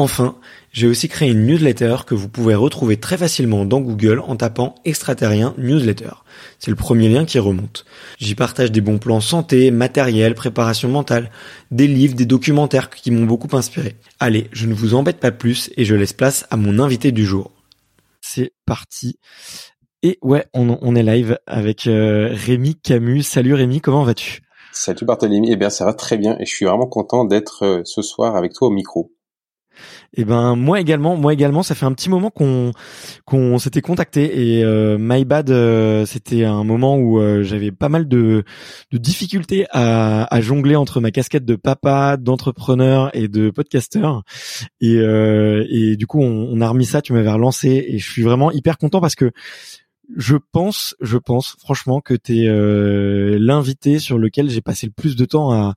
Enfin, j'ai aussi créé une newsletter que vous pouvez retrouver très facilement dans Google en tapant extraterrien newsletter. C'est le premier lien qui remonte. J'y partage des bons plans santé, matériel, préparation mentale, des livres, des documentaires qui m'ont beaucoup inspiré. Allez, je ne vous embête pas plus et je laisse place à mon invité du jour. C'est parti. Et ouais, on, est live avec euh, Rémi Camus. Salut Rémi, comment vas-tu? Salut Barthélémy, eh bien ça va très bien et je suis vraiment content d'être euh, ce soir avec toi au micro. Et eh ben moi également, moi également, ça fait un petit moment qu'on qu'on s'était contacté et euh, My Bad, euh, c'était un moment où euh, j'avais pas mal de, de difficultés à, à, jongler entre ma casquette de papa, d'entrepreneur et de podcasteur. Et, euh, et du coup, on, on a remis ça, tu m'avais relancé et je suis vraiment hyper content parce que je pense, je pense franchement que tu es euh, l'invité sur lequel j'ai passé le plus de temps à,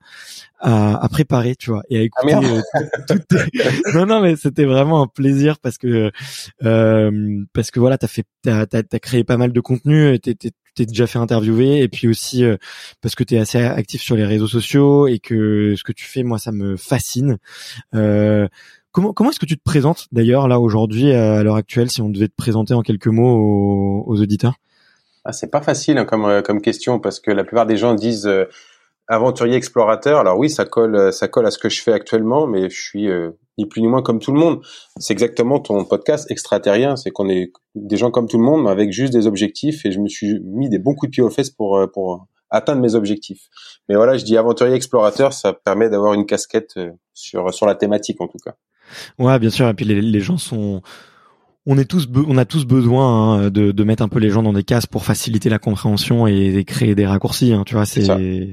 à, préparer, tu vois, et à ah, écouter. Euh, non, non, mais c'était vraiment un plaisir parce que euh, parce que voilà, t'as fait, t'as as, créé pas mal de contenu, t'es t'es déjà fait interviewer et puis aussi parce que tu es assez actif sur les réseaux sociaux et que ce que tu fais moi ça me fascine euh, Comment, comment est-ce que tu te présentes d'ailleurs là aujourd'hui à l'heure actuelle si on devait te présenter en quelques mots aux, auditeurs? Ah, C'est pas facile hein, comme, euh, comme question parce que la plupart des gens disent euh, aventurier explorateur. Alors oui, ça colle, euh, ça colle à ce que je fais actuellement, mais je suis ni plus ni moins comme tout le monde. C'est exactement ton podcast extraterrien, c'est qu'on est des gens comme tout le monde, mais avec juste des objectifs. Et je me suis mis des bons coups de pied aux fesses pour pour atteindre mes objectifs. Mais voilà, je dis aventurier explorateur, ça permet d'avoir une casquette sur sur la thématique en tout cas. Ouais, bien sûr. Et puis les, les gens sont on est tous on a tous besoin hein, de, de, mettre un peu les gens dans des cases pour faciliter la compréhension et, créer des raccourcis hein, tu vois c'est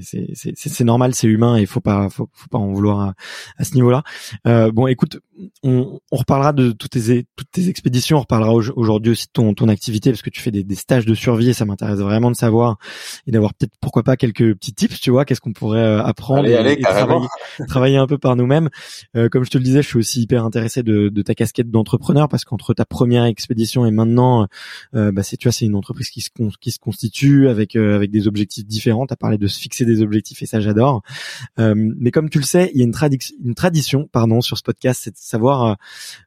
c'est c'est normal c'est humain et faut pas faut, faut pas en vouloir à, à ce niveau là euh, bon écoute on, on, reparlera de toutes tes toutes tes expéditions on reparlera aujourd'hui aussi de ton ton activité parce que tu fais des, des stages de survie et ça m'intéresse vraiment de savoir et d'avoir peut-être pourquoi pas quelques petits tips tu vois qu'est-ce qu'on pourrait euh, apprendre et, travailler, travailler, un peu par nous-mêmes. Euh, comme je te le disais je suis aussi hyper intéressé de, de ta casquette d'entrepreneur parce qu'entre ta première expédition et maintenant, euh, bah c'est tu vois, c'est une entreprise qui se qui se constitue avec euh, avec des objectifs différents. T'as parlé de se fixer des objectifs et ça j'adore. Euh, mais comme tu le sais, il y a une, une tradition, pardon, sur ce podcast, c'est de savoir,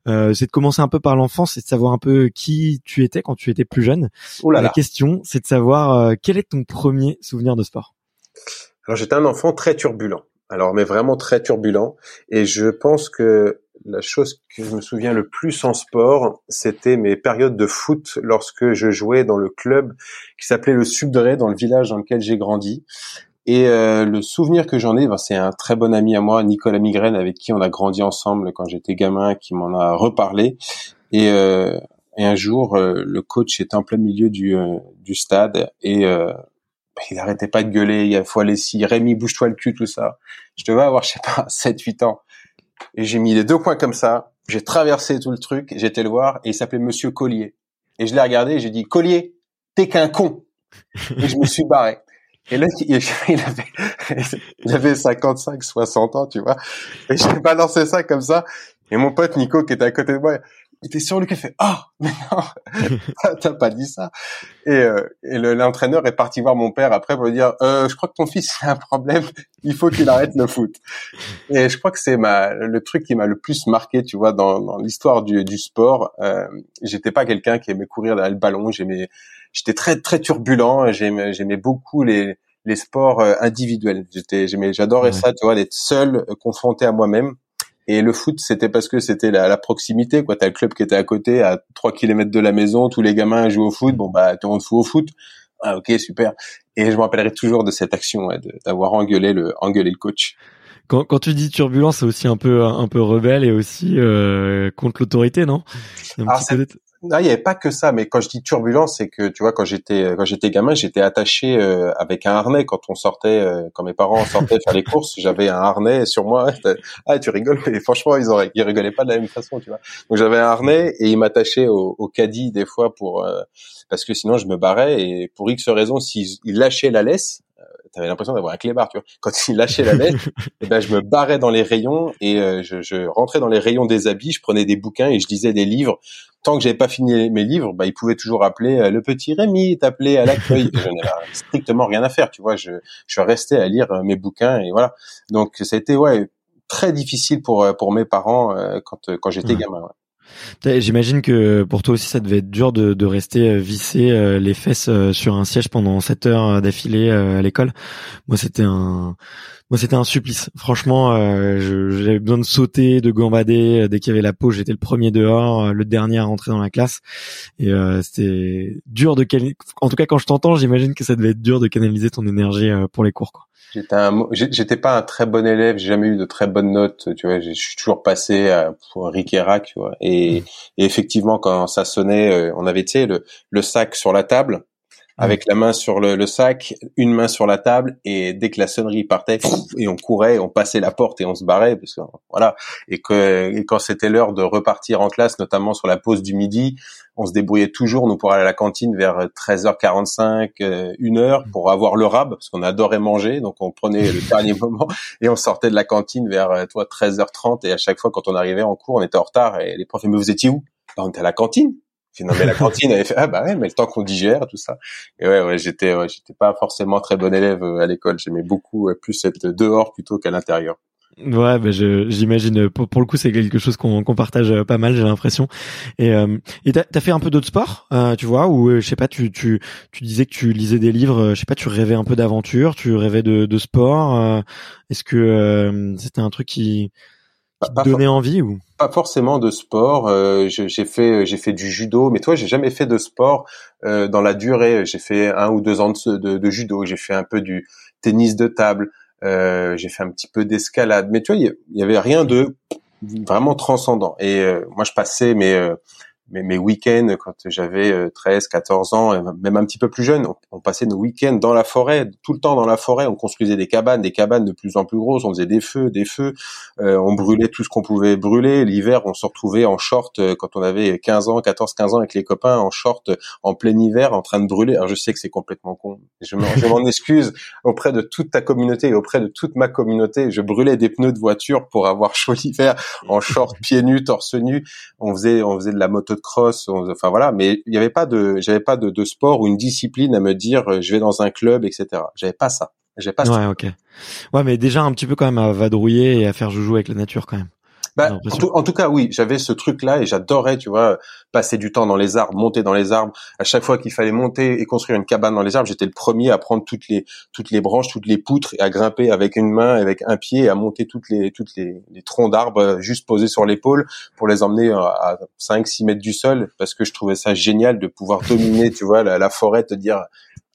c'est de commencer un peu par l'enfance, c'est de savoir un peu qui tu étais quand tu étais plus jeune. La question, c'est de savoir quel est ton premier souvenir de sport? Alors j'étais un enfant très turbulent. Alors mais vraiment très turbulent et je pense que la chose que je me souviens le plus en sport, c'était mes périodes de foot lorsque je jouais dans le club qui s'appelait le Subdré dans le village dans lequel j'ai grandi. Et euh, le souvenir que j'en ai, ben, c'est un très bon ami à moi, Nicolas Migraine, avec qui on a grandi ensemble quand j'étais gamin, qui m'en a reparlé. Et, euh, et un jour, euh, le coach était en plein milieu du, du stade et il arrêtait pas de gueuler, il faut aller ici, Rémi, bouge-toi le cul, tout ça. Je devais avoir, je sais pas, 7-8 ans. Et j'ai mis les deux points comme ça. J'ai traversé tout le truc. J'étais le voir et il s'appelait Monsieur Collier. Et je l'ai regardé j'ai dit Collier, t'es qu'un con. Et je me suis barré. Et là, il avait, il avait 55, 60 ans, tu vois. Et j'ai balancé ça comme ça. Et mon pote Nico qui était à côté de moi, était sur qui fait ah mais non. T'as pas dit ça. Et, euh, et l'entraîneur est parti voir mon père après pour lui dire euh, je crois que ton fils a un problème. Il faut qu'il arrête le foot. Et je crois que c'est ma le truc qui m'a le plus marqué tu vois dans, dans l'histoire du, du sport. Euh, j'étais pas quelqu'un qui aimait courir derrière le ballon. J'aimais j'étais très très turbulent. J'aimais j'aimais beaucoup les les sports euh, individuels. J'étais j'aimais j'adorais ça tu vois d'être seul euh, confronté à moi-même et le foot, c'était parce que c'était la, la, proximité, quoi. T'as le club qui était à côté, à 3 kilomètres de la maison, tous les gamins jouent au foot. Bon, bah, tout le monde fout au foot. Ah, ok, super. Et je me rappellerai toujours de cette action, ouais, d'avoir engueulé le, engueulé le coach. Quand, quand tu dis turbulence, c'est aussi un peu, un peu rebelle et aussi euh, contre l'autorité, non? Il n'y avait pas que ça, mais quand je dis turbulence, c'est que tu vois, quand j'étais quand j'étais gamin, j'étais attaché euh, avec un harnais quand on sortait, euh, quand mes parents sortaient faire les courses, j'avais un harnais sur moi. ah, tu rigoles, mais franchement, ils auraient, ils rigolaient pas de la même façon, tu vois. Donc j'avais un harnais et ils m'attachaient au, au caddie des fois pour euh, parce que sinon je me barrais et pour X raison, s'ils lâchaient la laisse, t'avais l'impression d'avoir un clébard, tu vois. Quand il lâchait la laisse, eh ben je me barrais dans les rayons et je, je, rentrais dans les rayons des habits, je prenais des bouquins et je lisais des livres tant que j'avais pas fini mes livres, bah, il pouvait toujours appeler euh, le petit Rémi, t'appeler à l'accueil. je n'avais strictement rien à faire, tu vois. Je, je restais à lire euh, mes bouquins et voilà. Donc ça a été ouais très difficile pour euh, pour mes parents quand quand j'étais gamin. Ouais. J'imagine que pour toi aussi ça devait être dur de, rester vissé les fesses sur un siège pendant 7 heures d'affilée à l'école. Moi c'était un moi, c'était un supplice. Franchement, euh, j'avais besoin de sauter, de gambader. Dès qu'il y avait la pause, j'étais le premier dehors, euh, le dernier à rentrer dans la classe. Et euh, c'était dur de En tout cas, quand je t'entends, j'imagine que ça devait être dur de canaliser ton énergie pour les cours. J'étais un... j'étais pas un très bon élève. J'ai jamais eu de très bonnes notes. Tu vois, je suis toujours passé pour Rick et Rack. Tu vois. Et, mmh. et effectivement, quand ça sonnait, on avait, tu sais, le, le sac sur la table avec la main sur le, sac, une main sur la table, et dès que la sonnerie partait, et on courait, on passait la porte et on se barrait, parce que voilà. Et que et quand c'était l'heure de repartir en classe, notamment sur la pause du midi, on se débrouillait toujours nous pour aller à la cantine vers 13h45, 1h pour avoir le rab, parce qu'on adorait manger, donc on prenait le dernier moment et on sortait de la cantine vers euh, toi 13h30 et à chaque fois quand on arrivait en cours, on était en retard et les profs mais vous étiez où? Bah, On était à la cantine mais la cantine avait fait ah bah ouais mais le temps qu'on digère tout ça et ouais ouais j'étais ouais, j'étais pas forcément très bon élève euh, à l'école j'aimais beaucoup plus être dehors plutôt qu'à l'intérieur Ouais, bah j'imagine. Pour, pour, le coup, c'est quelque chose qu'on qu'on partage euh, pas mal, j'ai l'impression. Et euh, et t'as as fait un peu d'autres sports, euh, tu vois, ou je sais pas, tu tu tu disais que tu lisais des livres, je sais pas, tu rêvais un peu d'aventure, tu rêvais de de sport. Est-ce que c'était un truc qui pas, envie ou? Pas forcément de sport. Euh, j'ai fait j'ai fait du judo, mais toi j'ai jamais fait de sport euh, dans la durée. J'ai fait un ou deux ans de, de, judo. J'ai fait un peu du tennis de table. Euh, j'ai fait un petit peu d'escalade. Mais tu vois, il y, avait rien de vraiment transcendant. Et euh, moi je passais euh, mes, mes week-ends quand j'avais 13, euh, 14 ans, même un petit peu plus jeune, on, passait nos week-ends dans la forêt, tout le temps dans la forêt. On construisait des cabanes, des cabanes de plus en plus grosses. On faisait des feux, des feux. Euh, on brûlait tout ce qu'on pouvait brûler. L'hiver, on se retrouvait en short euh, quand on avait 15 ans, 14, 15 ans avec les copains en short en plein hiver, en train de brûler. Alors je sais que c'est complètement con. Je m'en excuse auprès de toute ta communauté et auprès de toute ma communauté. Je brûlais des pneus de voiture pour avoir chaud l'hiver en short, pieds nus, torse nu. On faisait, on faisait de la moto de cross, enfin voilà, mais il n'y avait pas de, j'avais pas de, de, sport ou une discipline à me dire euh, je vais dans un club, etc. J'avais pas ça. J'avais pas. Ouais, ok. Ouais, mais déjà un petit peu quand même à vadrouiller et à faire joujou avec la nature quand même. Bah, en, tout, cas, oui, j'avais ce truc-là et j'adorais, tu vois, passer du temps dans les arbres, monter dans les arbres. À chaque fois qu'il fallait monter et construire une cabane dans les arbres, j'étais le premier à prendre toutes les toutes les branches, toutes les poutres et à grimper avec une main, avec un pied, à monter toutes les toutes les, les troncs d'arbres euh, juste posés sur l'épaule pour les emmener à 5 6 mètres du sol parce que je trouvais ça génial de pouvoir dominer, tu vois, la, forêt, te dire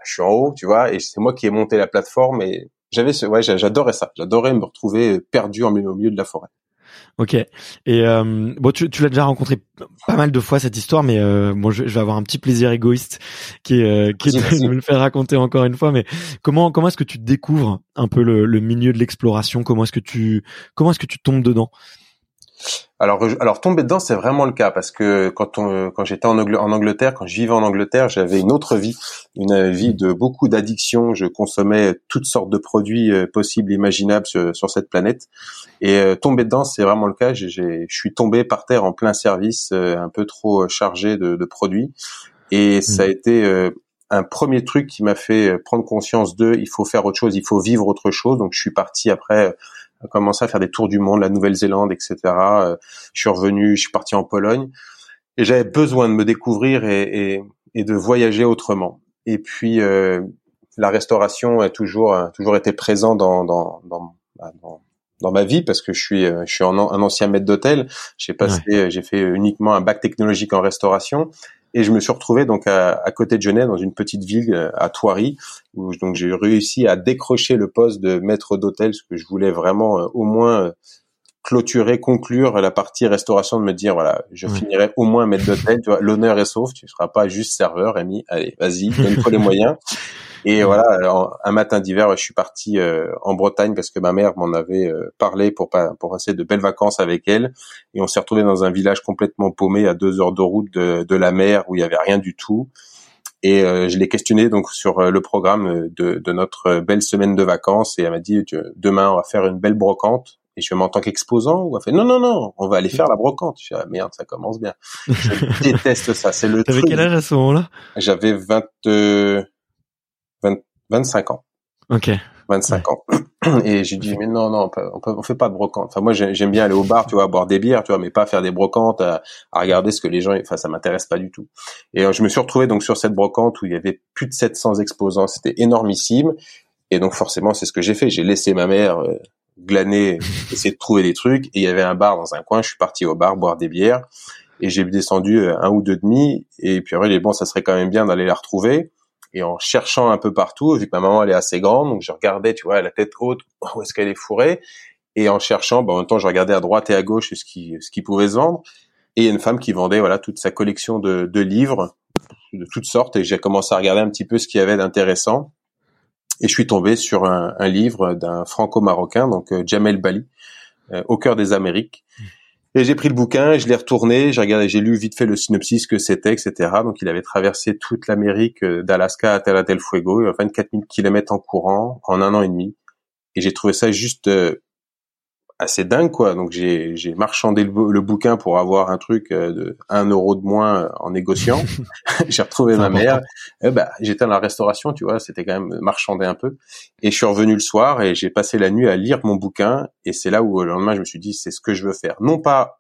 je suis en haut, tu vois, et c'est moi qui ai monté la plateforme et j'avais ce, ouais, j'adorais ça. J'adorais me retrouver perdu au milieu de la forêt. Ok. Et euh, bon, tu, tu l'as déjà rencontré pas mal de fois cette histoire, mais euh, bon, je, vais avoir un petit plaisir égoïste qui est, euh, qui est de me le faire raconter encore une fois. Mais comment comment est-ce que tu découvres un peu le, le milieu de l'exploration? Comment est-ce que tu comment est-ce que tu tombes dedans? Alors, alors tomber dedans, c'est vraiment le cas parce que quand on, quand j'étais en, Angleterre, quand je vivais en Angleterre, j'avais une autre vie, une vie de beaucoup d'addictions. Je consommais toutes sortes de produits euh, possibles, imaginables sur, cette planète. Et euh, tomber dedans, c'est vraiment le cas. Je suis tombé par terre en plein service, euh, un peu trop chargé de, de produits. Et ça a mmh. été un premier truc qui m'a fait prendre conscience de, il faut faire autre chose, il faut vivre autre chose. Donc je suis parti après commencé à faire des tours du monde, la Nouvelle-Zélande, etc. Euh, je suis revenu, je suis parti en Pologne et j'avais besoin de me découvrir et, et, et, de voyager autrement. Et puis euh, la restauration a toujours a toujours été présent dans dans, dans, bah, dans dans ma vie parce que je suis euh, je suis un, ancien maître d'hôtel. J'ai passé j'ai fait uniquement un bac technologique en restauration et je me suis retrouvé donc à, à, côté de Genève, dans une petite ville euh, à Thoiry, où donc j'ai réussi à décrocher le poste de maître d'hôtel, ce que je voulais vraiment euh, au moins euh, clôturer, conclure la partie restauration, de me dire voilà, je finirai au moins maître d'hôtel. Tu vois, l'honneur est sauf, tu ne seras pas juste serveur, Rémi. Allez, vas-y, donne-toi les moyens. Et voilà, un matin d'hiver, je suis parti euh, en Bretagne parce que ma mère m'en avait euh, parlé pour pour passer de belles vacances avec elle. Et on s'est retrouvé dans un village complètement paumé à deux heures de route de, de la mer où il y avait rien du tout. Et euh, je l'ai questionné donc sur le programme de, de, notre belle semaine de vacances et elle m'a dit demain on va faire une belle brocante. Et je suis en tant qu'exposant ou? Elle fait non non non on va aller faire la brocante. Je suis ah, merde ça commence bien. Je déteste ça. C'est le. T'avais quel âge à ce moment-là? J'avais 20 25 ans. Ok. 25 ans. Et j'ai dit, mais non, non, on, peut, on, fait pas de brocante. Enfin, moi, j'aime bien aller au bar, tu vois, boire des bières, tu vois, mais pas faire des brocantes, à, regarder ce que les gens, enfin, ça m'intéresse pas du tout. Et euh, je me suis retrouvé donc sur cette brocante où il y avait plus de 700 exposants. C'était énormissime. Et donc, forcément, c'est ce que j'ai fait. J'ai laissé ma mère euh, glaner, essayer de trouver des trucs. Et il y avait un bar dans un coin. Je suis parti au bar boire des bières. Et j'ai descendu euh, un ou deux demi. Et puis après, bon, ça serait quand même bien d'aller la retrouver et en cherchant un peu partout, vu que ma maman elle est assez grande, donc je regardais, tu vois, la tête haute, où est-ce qu'elle est fourrée, et en cherchant, bah, en même temps, je regardais à droite et à gauche ce qui ce qui pouvait se vendre, et il y a une femme qui vendait voilà toute sa collection de, de livres de toutes sortes, et j'ai commencé à regarder un petit peu ce qu'il y avait d'intéressant, et je suis tombé sur un, un livre d'un franco-marocain, donc euh, Jamel Bali, euh, au cœur des Amériques. Et j'ai pris le bouquin, je l'ai retourné, j'ai regardé, j'ai lu vite fait le synopsis que c'était, etc. Donc il avait traversé toute l'Amérique euh, d'Alaska à Terra del Fuego, 24 000 kilomètres en courant en un an et demi. Et j'ai trouvé ça juste euh, assez dingue, quoi. Donc j'ai, j'ai marchandé le, bouquin pour avoir un truc euh, de 1 euro de moins en négociant. j'ai retrouvé ma mère. Eh ben, j'étais dans la restauration, tu vois, c'était quand même marchander un peu. Et je suis revenu le soir et j'ai passé la nuit à lire mon bouquin. Et c'est là où le lendemain je me suis dit, c'est ce que je veux faire. Non pas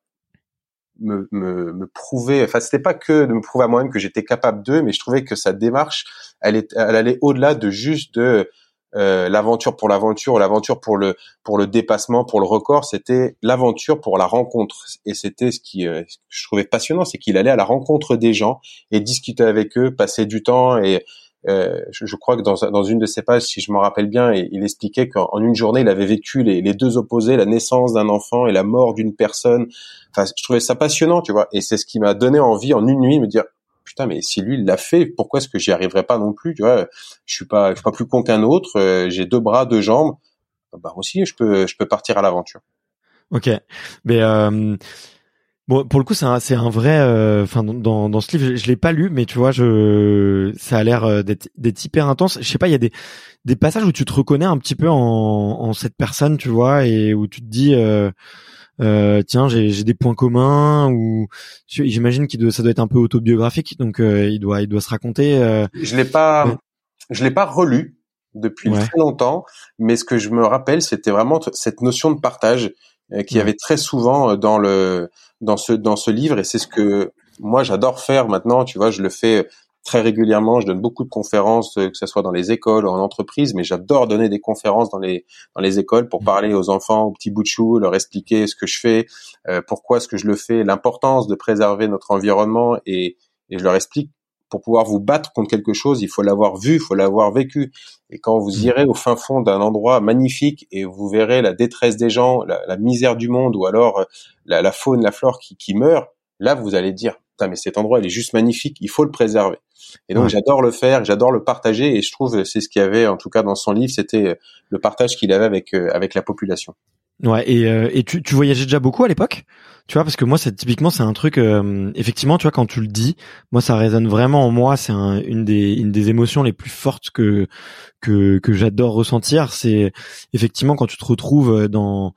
me, me, me prouver, enfin c'était pas que de me prouver à moi-même que j'étais capable d'eux, mais je trouvais que sa démarche, elle, est, elle allait au-delà de juste de euh, l'aventure pour l'aventure l'aventure pour le pour le dépassement, pour le record, c'était l'aventure pour la rencontre. Et c'était ce qui euh, je trouvais passionnant, c'est qu'il allait à la rencontre des gens et discuter avec eux, passer du temps. Et euh, je, crois que dans, dans une de ses pages, si je me rappelle bien, il, expliquait qu'en une journée, il avait vécu les, les deux opposés, la naissance d'un enfant et la mort d'une personne. Enfin, je trouvais ça passionnant, tu vois. Et c'est ce qui m'a donné envie en une nuit de me dire putain, mais si lui il l'a fait, pourquoi est-ce que j'y arriverai pas non plus Tu vois, je suis pas, suis pas plus con qu'un autre. Euh, j'ai deux bras, deux jambes. Bah aussi, je peux, je peux partir à l'aventure. Ok, mais euh, bon, pour le coup, c'est un, c'est un vrai. Euh, enfin, dans, dans ce livre, je, je l'ai pas lu, mais tu vois, je, ça a l'air d'être, d'être hyper intense. Je sais pas, il y a des, des passages où tu te reconnais un petit peu en, en cette personne, tu vois, et où tu te dis. Euh, tiens j'ai des points communs ou j'imagine qu'il doit ça doit être un peu autobiographique donc euh, il doit il doit se raconter euh... je l'ai pas je l'ai pas relu depuis très longtemps mais ce que je me rappelle c'était vraiment cette notion de partage euh, qui avait très souvent euh, dans le dans ce dans ce livre et c'est ce que moi j'adore faire maintenant tu vois je le fais très régulièrement. Je donne beaucoup de conférences, euh, que ce soit dans les écoles ou en entreprise, mais j'adore donner des conférences dans les dans les écoles pour mmh. parler aux enfants, aux petits bouts de chou, leur expliquer ce que je fais, euh, pourquoi est-ce que je le fais, l'importance de préserver notre environnement et, et je leur explique pour pouvoir vous battre contre quelque chose, il faut l'avoir vu, il faut l'avoir vécu. Et quand vous mmh. irez au fin fond d'un endroit magnifique et vous verrez la détresse des gens, la, misère du monde, ou alors euh, la, la faune, la flore qui, qui meurt, là vous allez dire, mais cet endroit il est juste magnifique, il faut le préserver. Et donc j'adore le faire, j'adore le partager et je trouve c'est ce qu'il y avait en tout cas dans son livre, c'était euh, le partage qu'il avait avec euh, avec la population. Ouais, et, euh, et tu, tu voyageais déjà beaucoup à l'époque? Tu vois, parce que moi, c'est typiquement, c'est un truc. Euh, effectivement, tu vois, quand tu le dis, moi, ça résonne vraiment en moi. C'est un, une des une des émotions les plus fortes que que que j'adore ressentir. C'est effectivement quand tu te retrouves dans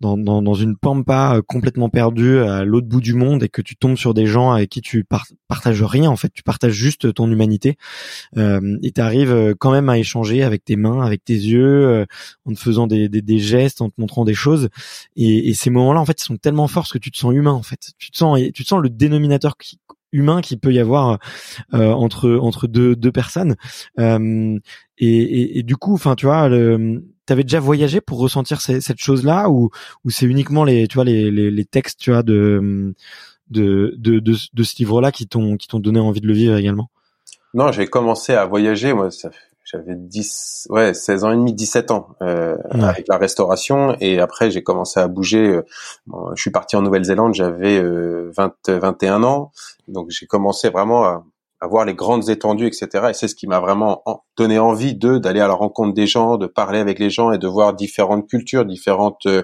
dans, dans, dans, une pampa euh, complètement perdue à l'autre bout du monde et que tu tombes sur des gens avec qui tu partages rien en fait, tu partages juste ton humanité. Euh, et tu arrives euh, quand même à échanger avec tes mains, avec tes yeux, euh, en te faisant des, des, des, gestes, en te montrant des choses. Et, et ces moments-là en fait ils sont tellement forts que tu te sens humain en fait, tu te sens tu te sens le dénominateur humain qui peut y avoir euh, entre entre deux deux personnes. Euh, et, et, et, du coup enfin tu vois le t'avais déjà voyagé pour ressentir cette chose-là ou, ou c'est uniquement les, tu vois, les, les, les, textes, tu vois, de, de, de, de, de ce livre-là qui t'ont, qui t'ont donné envie de le vivre également? Non, j'ai commencé à voyager, moi, j'avais 10, ouais, 16 ans et demi, 17 ans, euh, avec la restauration. Et après, j'ai commencé à bouger. Euh, je suis parti en Nouvelle-Zélande, j'avais euh, 20, 21 ans. Donc, j'ai commencé vraiment à, avoir les grandes étendues, etc. Et c'est ce qui m'a vraiment donné envie de d'aller à la rencontre des gens, de parler avec les gens et de voir différentes cultures, différentes euh,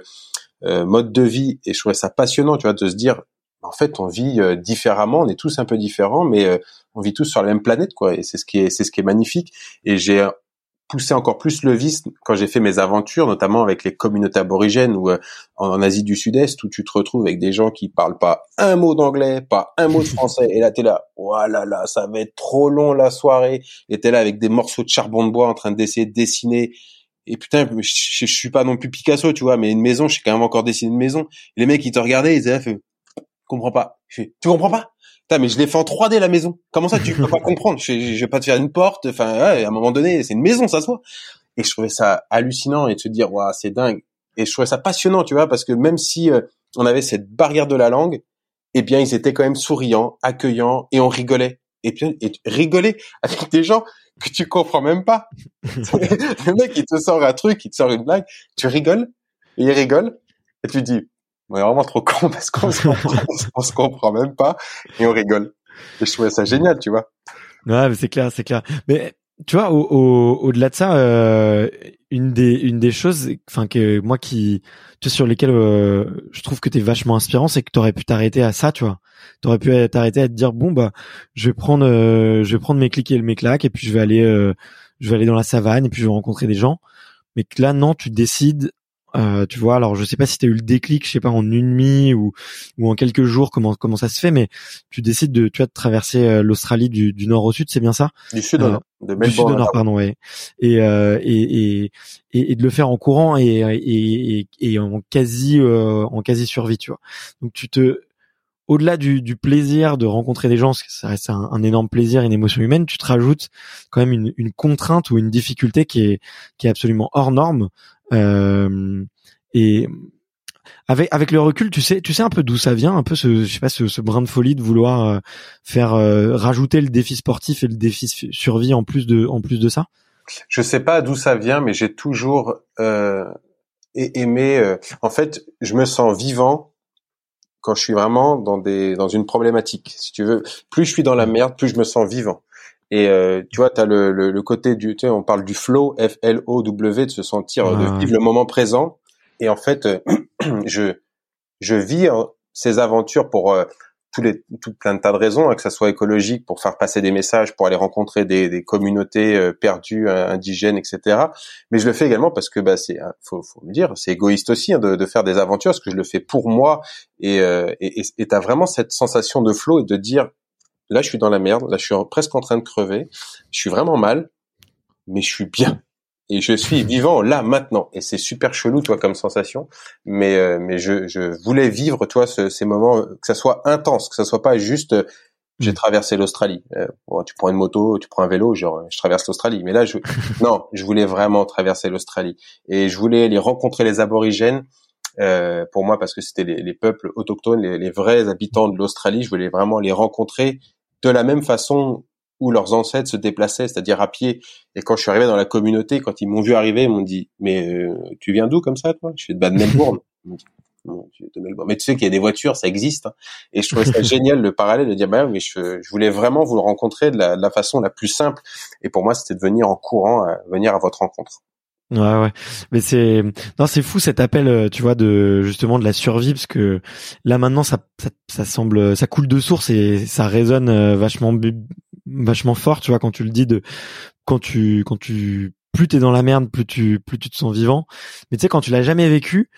euh, modes de vie. Et je trouvais ça passionnant, tu vois, de se dire, en fait, on vit euh, différemment, on est tous un peu différents, mais on vit tous sur la même planète, quoi. Et c'est ce qui est, c'est ce qui est magnifique. Et j'ai poussé encore plus le vice quand j'ai fait mes aventures, notamment avec les communautés aborigènes ou euh, en, Asie du Sud-Est, où tu te retrouves avec des gens qui parlent pas un mot d'anglais, pas un mot de français, et là t'es là, voilà, là, ça va être trop long la soirée, et t'es là avec des morceaux de charbon de bois en train d'essayer de dessiner. Et putain, je, je, suis pas non plus Picasso, tu vois, mais une maison, je sais quand même encore dessiner une maison. les mecs, ils te regardaient, ils disaient, fait, comprends pas. Je tu comprends pas? Mais je l'ai fait en 3D la maison. Comment ça, tu peux pas comprendre? Je, je, vais pas te faire une porte. Enfin, à un moment donné, c'est une maison, ça soit. Et je trouvais ça hallucinant et de se dire, waouh, c'est dingue. Et je trouvais ça passionnant, tu vois, parce que même si euh, on avait cette barrière de la langue, eh bien, ils étaient quand même souriants, accueillants, et on rigolait. Et puis, et rigoler avec des gens que tu comprends même pas. le mec, il te sort un truc, il te sort une blague, tu rigoles, et il rigole, et tu dis, on est vraiment trop con parce qu'on se, se comprend même pas et on rigole. Et je trouvais ça génial, tu vois. Ouais, mais c'est clair, c'est clair. Mais tu vois, au, au, au-delà de ça, euh, une des une des choses, enfin que moi qui, tu sais, sur lesquelles euh, je trouve que t'es vachement inspirant, c'est que t'aurais pu t'arrêter à ça, tu vois. T'aurais pu t'arrêter à te dire bon bah, je vais prendre, euh, je vais prendre mes clics et mes claques et puis je vais aller, euh, je vais aller dans la savane et puis je vais rencontrer des gens. Mais que là non, tu décides euh, tu vois, alors je sais pas si tu as eu le déclic, je sais pas en une nuit ou ou en quelques jours comment comment ça se fait, mais tu décides de tu vois de traverser euh, l'Australie du, du nord au sud, c'est bien ça? Du sud au nord, de du sud au nord, pardon, ouais. Et, euh, et, et, et de le faire en courant et et, et, en quasi en quasi survie, tu vois. Donc tu te au-delà du, du, plaisir de rencontrer des gens, parce que ça reste un, un, énorme plaisir, une émotion humaine, tu te rajoutes quand même une, une contrainte ou une difficulté qui est, qui est absolument hors norme. Euh, et avec avec le recul, tu sais, tu sais un peu d'où ça vient, un peu ce, je sais pas, ce, ce brin de folie de vouloir euh, faire euh, rajouter le défi sportif et le défi survie en plus de en plus de ça? Je sais pas d'où ça vient, mais j'ai toujours euh, aimé. en fait, je me sens vivant quand je suis vraiment dans des dans une problématique. Si tu veux, plus je suis dans la merde, plus je me sens vivant. Et euh, tu vois, tu as le, le, le, côté du, tu sais, on parle du flow, F-L-O-W, de se sentir, de vivre le moment présent. Et en fait, euh, je, je vis hein, ces aventures pour euh, tous les, tout plein de tas de raisons, hein, que ça soit écologique, pour faire passer des messages, pour aller rencontrer des, des communautés euh, perdues, indigènes, etc. Mais je le fais également parce que, bah, c'est, faut, faut le dire, c'est égoïste aussi hein, de, de, faire des aventures, parce que je le fais pour moi. Et tu as vraiment cette sensation de flow et de dire, là je suis dans la merde, là je suis presque en train de crever, je suis vraiment mal, mais je suis bien. Et je suis vivant là maintenant. Et c'est super chelou toi comme sensation. Mais euh, mais je, je voulais vivre toi ces moments que ça soit intense que ça soit pas juste euh, j'ai mm. traversé l'Australie. Euh, tu prends une moto tu prends un vélo genre je traverse l'Australie. Mais là je non je voulais vraiment traverser l'Australie. Et je voulais aller rencontrer les aborigènes euh, pour moi parce que c'était les, les, peuples autochtones les, les vrais habitants de l'Australie. Je voulais vraiment les rencontrer de la même façon où leurs ancêtres se déplaçaient, c'est-à-dire à pied. Et quand je suis arrivé dans la communauté, quand ils m'ont vu arriver, ils m'ont dit "Mais euh, tu viens d'où comme ça, toi? Je de bas de Melbourne." Mais tu sais qu'il y a des voitures, ça existe. Hein. Et je trouvais ça génial le parallèle de dire bah mais je, je, voulais vraiment vous le rencontrer de la, de la, façon la plus simple. Et pour moi, c'était de venir en courant, venir à votre rencontre. Ouais, ouais. Mais c'est non, c'est fou cet appel, euh, tu vois, de justement de la survie, parce que là maintenant, ça, ça, ça semble, ça coule de source et ça résonne euh, vachement, vachement fort, tu vois, quand tu le dis de, quand tu, quand tu, plus t'es dans la merde, plus tu, plus tu te sens vivant. Mais tu sais, quand tu l'as jamais vécu,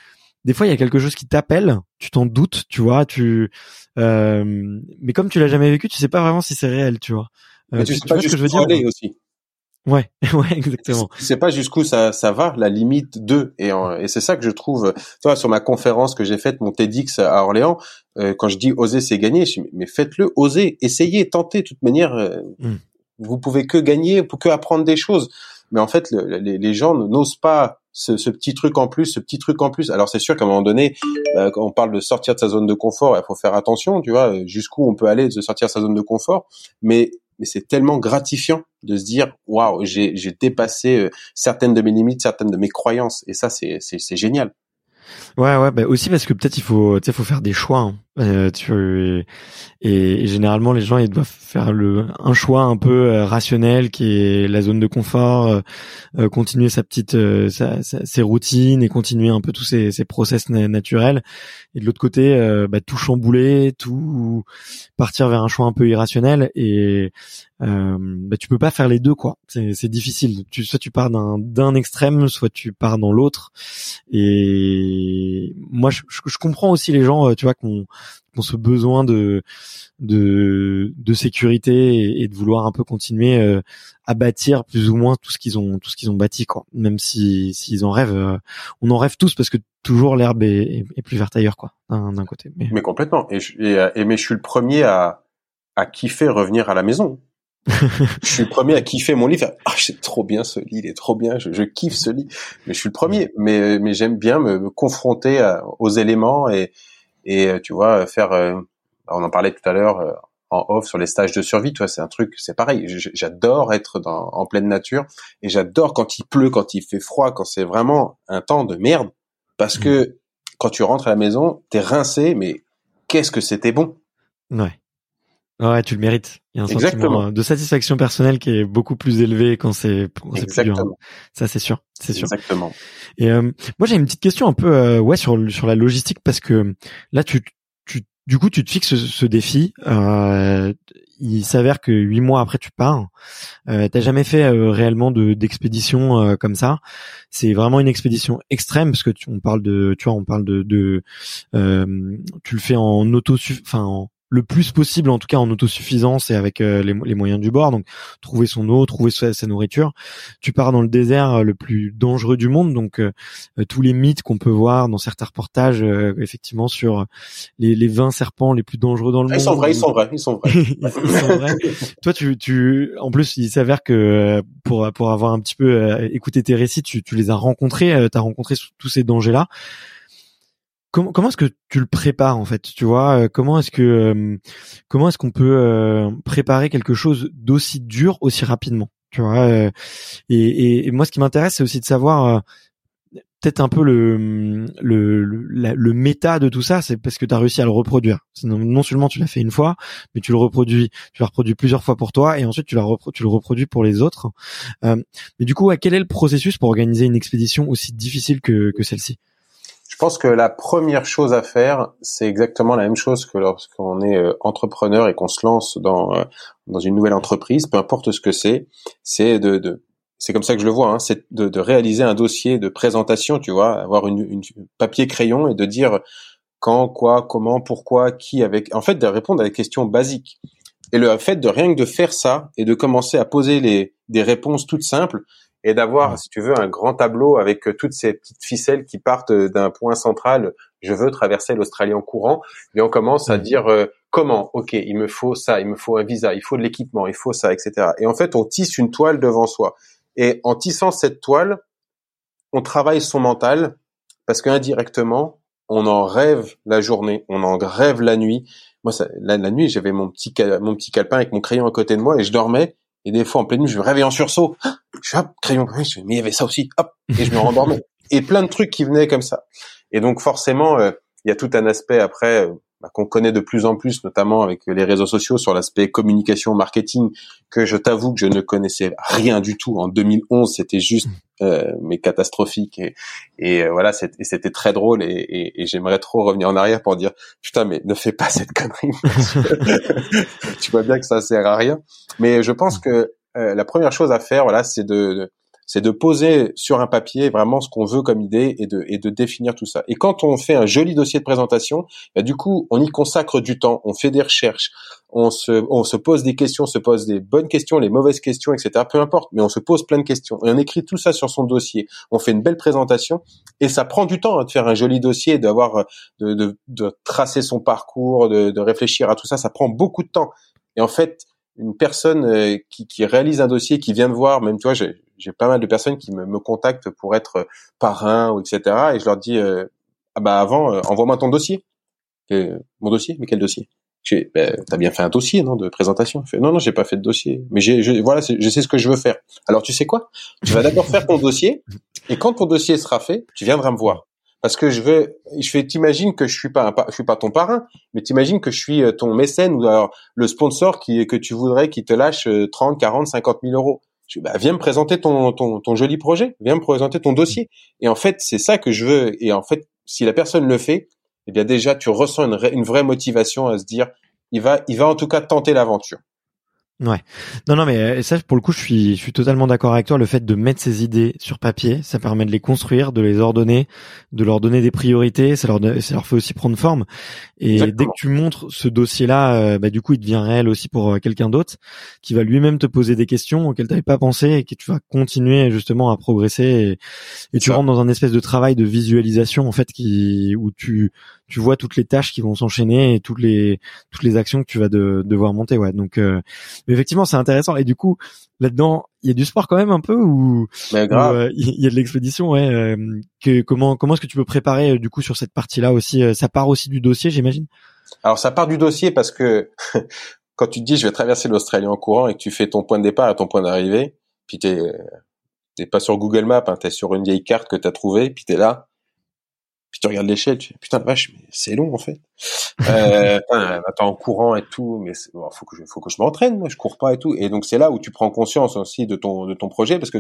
des fois il y a quelque chose qui t'appelle, tu t'en doutes, tu vois, tu, euh, mais comme tu l'as jamais vécu, tu sais pas vraiment si c'est réel, tu vois. Euh, tu, sais pas ce que je veux dire aussi. Ouais, ouais, exactement. Sais pas jusqu'où ça, ça va, la limite de, et, et c'est ça que je trouve, tu vois, sur ma conférence que j'ai faite, mon TEDx à Orléans, euh, quand je dis oser, c'est gagner, je dis, mais faites-le, osez, essayez, tentez, de toute manière, euh, mm. vous pouvez que gagner, que apprendre des choses. Mais en fait, le, les, les, gens n'osent pas ce, ce, petit truc en plus, ce petit truc en plus. Alors c'est sûr qu'à un moment donné, euh, quand on parle de sortir de sa zone de confort, il faut faire attention, tu vois, jusqu'où on peut aller de sortir de sa zone de confort. Mais mais c'est tellement gratifiant de se dire waouh j'ai dépassé euh, certaines de mes limites certaines de mes croyances. Et ça c'est génial ouais ouais bah aussi parce que peut-être il faut tu sais faut faire des choix hein. Euh, tu, et, généralement les gens ils doivent faire le un choix un peu euh, rationnel qui est la zone de confort, euh, euh continuer sa petite sa, ses routines et continuer un peu tous ces, ces process naturels. Et de l'autre côté, bah, tout chambouler, tout partir vers un choix un peu irrationnel et bah, tu peux pas faire les deux quoi. C'est difficile. Tu, soit tu pars d'un d'un extrême, soit tu pars dans l'autre. Et moi je, je, comprends aussi les gens, tu vois qu'on ont ce besoin de de, de sécurité et, de vouloir un peu continuer euh, à bâtir plus ou moins tout ce qu'ils ont tout ce qu'ils ont bâti quoi même si s'ils en rêvent euh, on en rêve tous parce que toujours l'herbe est, est, plus verte ailleurs quoi d'un côté mais... complètement et, je, et, mais je suis le premier à à kiffer revenir à la maison je suis le premier à kiffer mon lit. Ah, c'est trop bien ce lit, il est trop bien. Je, je, kiffe ce lit. Mais je suis le premier. Mais mais j'aime bien me, me confronter aux éléments et et euh, tu vois faire euh, on en parlait tout à l'heure euh, en off sur les stages de survie, tu vois, c'est un truc, c'est pareil. J'adore être dans, en pleine nature et j'adore quand il pleut, quand il fait froid, quand c'est vraiment un temps de merde, parce que mmh. quand tu rentres à la maison, t'es rincé, mais qu'est-ce que c'était bon? Ouais. Ouais, tu le mérites. Il y a un sentiment de satisfaction personnelle qui est beaucoup plus élevé quand c'est plus dur. Ça, c'est sûr, c'est sûr. Exactement. Et euh, moi, j'ai une petite question un peu euh, ouais sur sur la logistique parce que là, tu tu du coup, tu te fixes ce, défi. Euh, il s'avère que huit mois après, tu pars. Euh, T'as jamais fait euh, réellement de d'expédition comme ça. C'est vraiment une expédition extrême parce que tu, on parle de, tu vois, on parle de, de tu le fais en auto, enfin en le plus possible, en tout cas en autosuffisance et avec euh, les, moyens du bord. Donc trouver son eau, trouver sa, nourriture. Tu pars dans le désert euh, le plus dangereux du monde, donc euh, tous les mythes qu'on peut voir dans certains reportages, effectivement sur les, les 20 serpents les plus dangereux dans le monde. Ils sont vrais, ils sont vrais, ils sont vrais. ils sont vrais. Toi, tu, tu, en plus, il s'avère que pour pour avoir un petit peu écouté tes récits, tu, tu les as rencontrés, tu as rencontré tous ces dangers-là comment, comment est-ce que tu le prépares en fait? Tu vois, euh, comment est-ce que euh, comment est-ce qu'on peut euh, préparer quelque chose d'aussi dur aussi rapidement? Tu vois et, et, moi, ce qui m'intéresse, c'est aussi de savoir peut-être un peu le le, le, méta de tout ça, c'est parce que tu as réussi à le reproduire. Non, seulement tu l'as fait une fois, mais tu le reproduis, tu l'as reproduit plusieurs fois pour toi, et ensuite tu, tu le reproduis pour les autres. mais du coup, quel est le processus pour organiser une expédition aussi difficile que, que celle-ci? Je pense que la première chose à faire, c'est exactement la même chose que lorsqu'on est euh, entrepreneur et qu'on se lance dans euh, dans une nouvelle entreprise, peu importe ce que c'est, c'est de, de c'est comme ça que je le vois, hein, c'est de, de, réaliser un dossier de présentation, tu vois, avoir une, une papier crayon et de dire quand, quoi, comment, pourquoi, qui, avec, en fait, de répondre à des questions basiques. Et le fait de rien que de faire ça et de commencer à poser les, des réponses toutes simples, et d'avoir, si tu veux, un grand tableau avec euh, toutes ces petites ficelles qui partent euh, d'un point central. Je veux traverser l'Australie en courant, et on commence à dire euh, comment? Ok, il me faut ça, il me faut un visa, il faut de l'équipement, il faut ça, etc. Et en fait, on tisse une toile devant soi. Et en tissant cette toile, on travaille son mental parce qu'indirectement, on en rêve la journée, on en rêve la nuit. Moi, ça, la, la, nuit, j'avais mon petit mon petit calepin avec mon crayon à côté de moi et je dormais et des fois, en pleine nuit, je me réveille en sursaut. Je suis hop, crayon, mais il y avait ça aussi, hop, et je me rendormais. et plein de trucs qui venaient comme ça. Et donc, forcément, euh, il y a tout un aspect après euh, bah, qu'on connaît de plus en plus, notamment avec les réseaux sociaux, sur l'aspect communication, marketing, que je t'avoue que je ne connaissais rien du tout. En 2011, c'était juste euh, mais catastrophique. Et, et voilà c'était très drôle et, et, et j'aimerais trop revenir en arrière pour dire putain mais ne fais pas cette connerie tu vois bien que ça sert à rien. Mais je pense que la première chose à faire voilà c'est de c'est de poser sur un papier vraiment ce qu'on veut comme idée et de, et de définir tout ça. Et quand on fait un joli dossier de présentation, bah, du coup, on y consacre du temps, on fait des recherches, on se, on se pose des questions, on se pose des bonnes questions, les mauvaises questions, etc. Peu importe, mais on se pose plein de questions. Et on écrit tout ça sur son dossier. On fait une belle présentation et ça prend du temps hein, de faire un joli dossier, d'avoir, de, de, de, tracer son parcours, de, de réfléchir à tout ça. Ça prend beaucoup de temps. Et en fait, une personne euh, qui, qui, réalise un dossier, qui vient de voir, même tu vois, j'ai pas mal de personnes qui me, me, contactent pour être parrain ou etc. Et je leur dis, euh, ah bah avant, euh, envoie-moi ton dossier. mon dossier, mais quel dossier? Tu ben, as bien fait un dossier, non, de présentation? non, non, j'ai pas fait de dossier, mais j'ai, voilà, je sais ce que je veux faire. Alors tu sais quoi? Tu vas d'abord faire ton dossier, et quand ton dossier sera fait, tu viendras me voir parce que je veux, je fais, t'imagines que je suis pas, je suis pas ton parrain, mais t'imagines que je suis euh, ton mécène ou alors le sponsor qui, que tu voudrais qui te lâche 30, 40, 50 000 euros. Bah, viens me présenter ton, ton, ton joli projet, viens me présenter ton dossier. Et en fait, c'est ça que je veux. Et en fait, si la personne le fait, eh bien déjà, tu ressens une, une vraie motivation à se dire, il va, il va en tout cas tenter l'aventure. Ouais. Non, non, mais euh, ça, pour le coup, je suis, je suis totalement d'accord avec toi. Le fait de mettre ces idées sur papier, ça permet de les construire, de les ordonner, de leur donner des priorités. Ça leur, ça leur fait aussi prendre forme. Et dès que tu montres ce dossier-là, euh, bah, du coup, il devient réel aussi pour euh, quelqu'un d'autre qui va lui-même te poser des questions auxquelles tu n'avais pas pensé et que tu vas continuer justement à progresser. Et, et tu rentres dans un espèce de travail de visualisation en fait qui où tu tu vois toutes les tâches qui vont s'enchaîner et toutes les toutes les actions que tu vas de, devoir monter ouais donc euh, mais effectivement c'est intéressant. Et du coup là-dedans il y a du sport quand même un peu ou euh, il y a de l'expédition ouais euh, que comment comment est-ce que tu peux préparer du coup sur cette partie-là aussi ça part aussi du dossier j'imagine? Alors ça part du dossier parce que quand tu te dis je vais traverser l'Australie en courant et que tu fais ton point de départ à ton point d'arrivée puis t'es t'es pas sur Google Maps hein, t'es sur une vieille carte que t'as trouvée puis t'es là puis tu regardes l'échelle, tu dis, putain vache, mais c'est long en fait. Euh, attends, en courant et tout, mais bon, faut que je, faut que je m'entraîne, moi, je cours pas et tout. Et donc c'est là où tu prends conscience aussi de ton de ton projet, parce que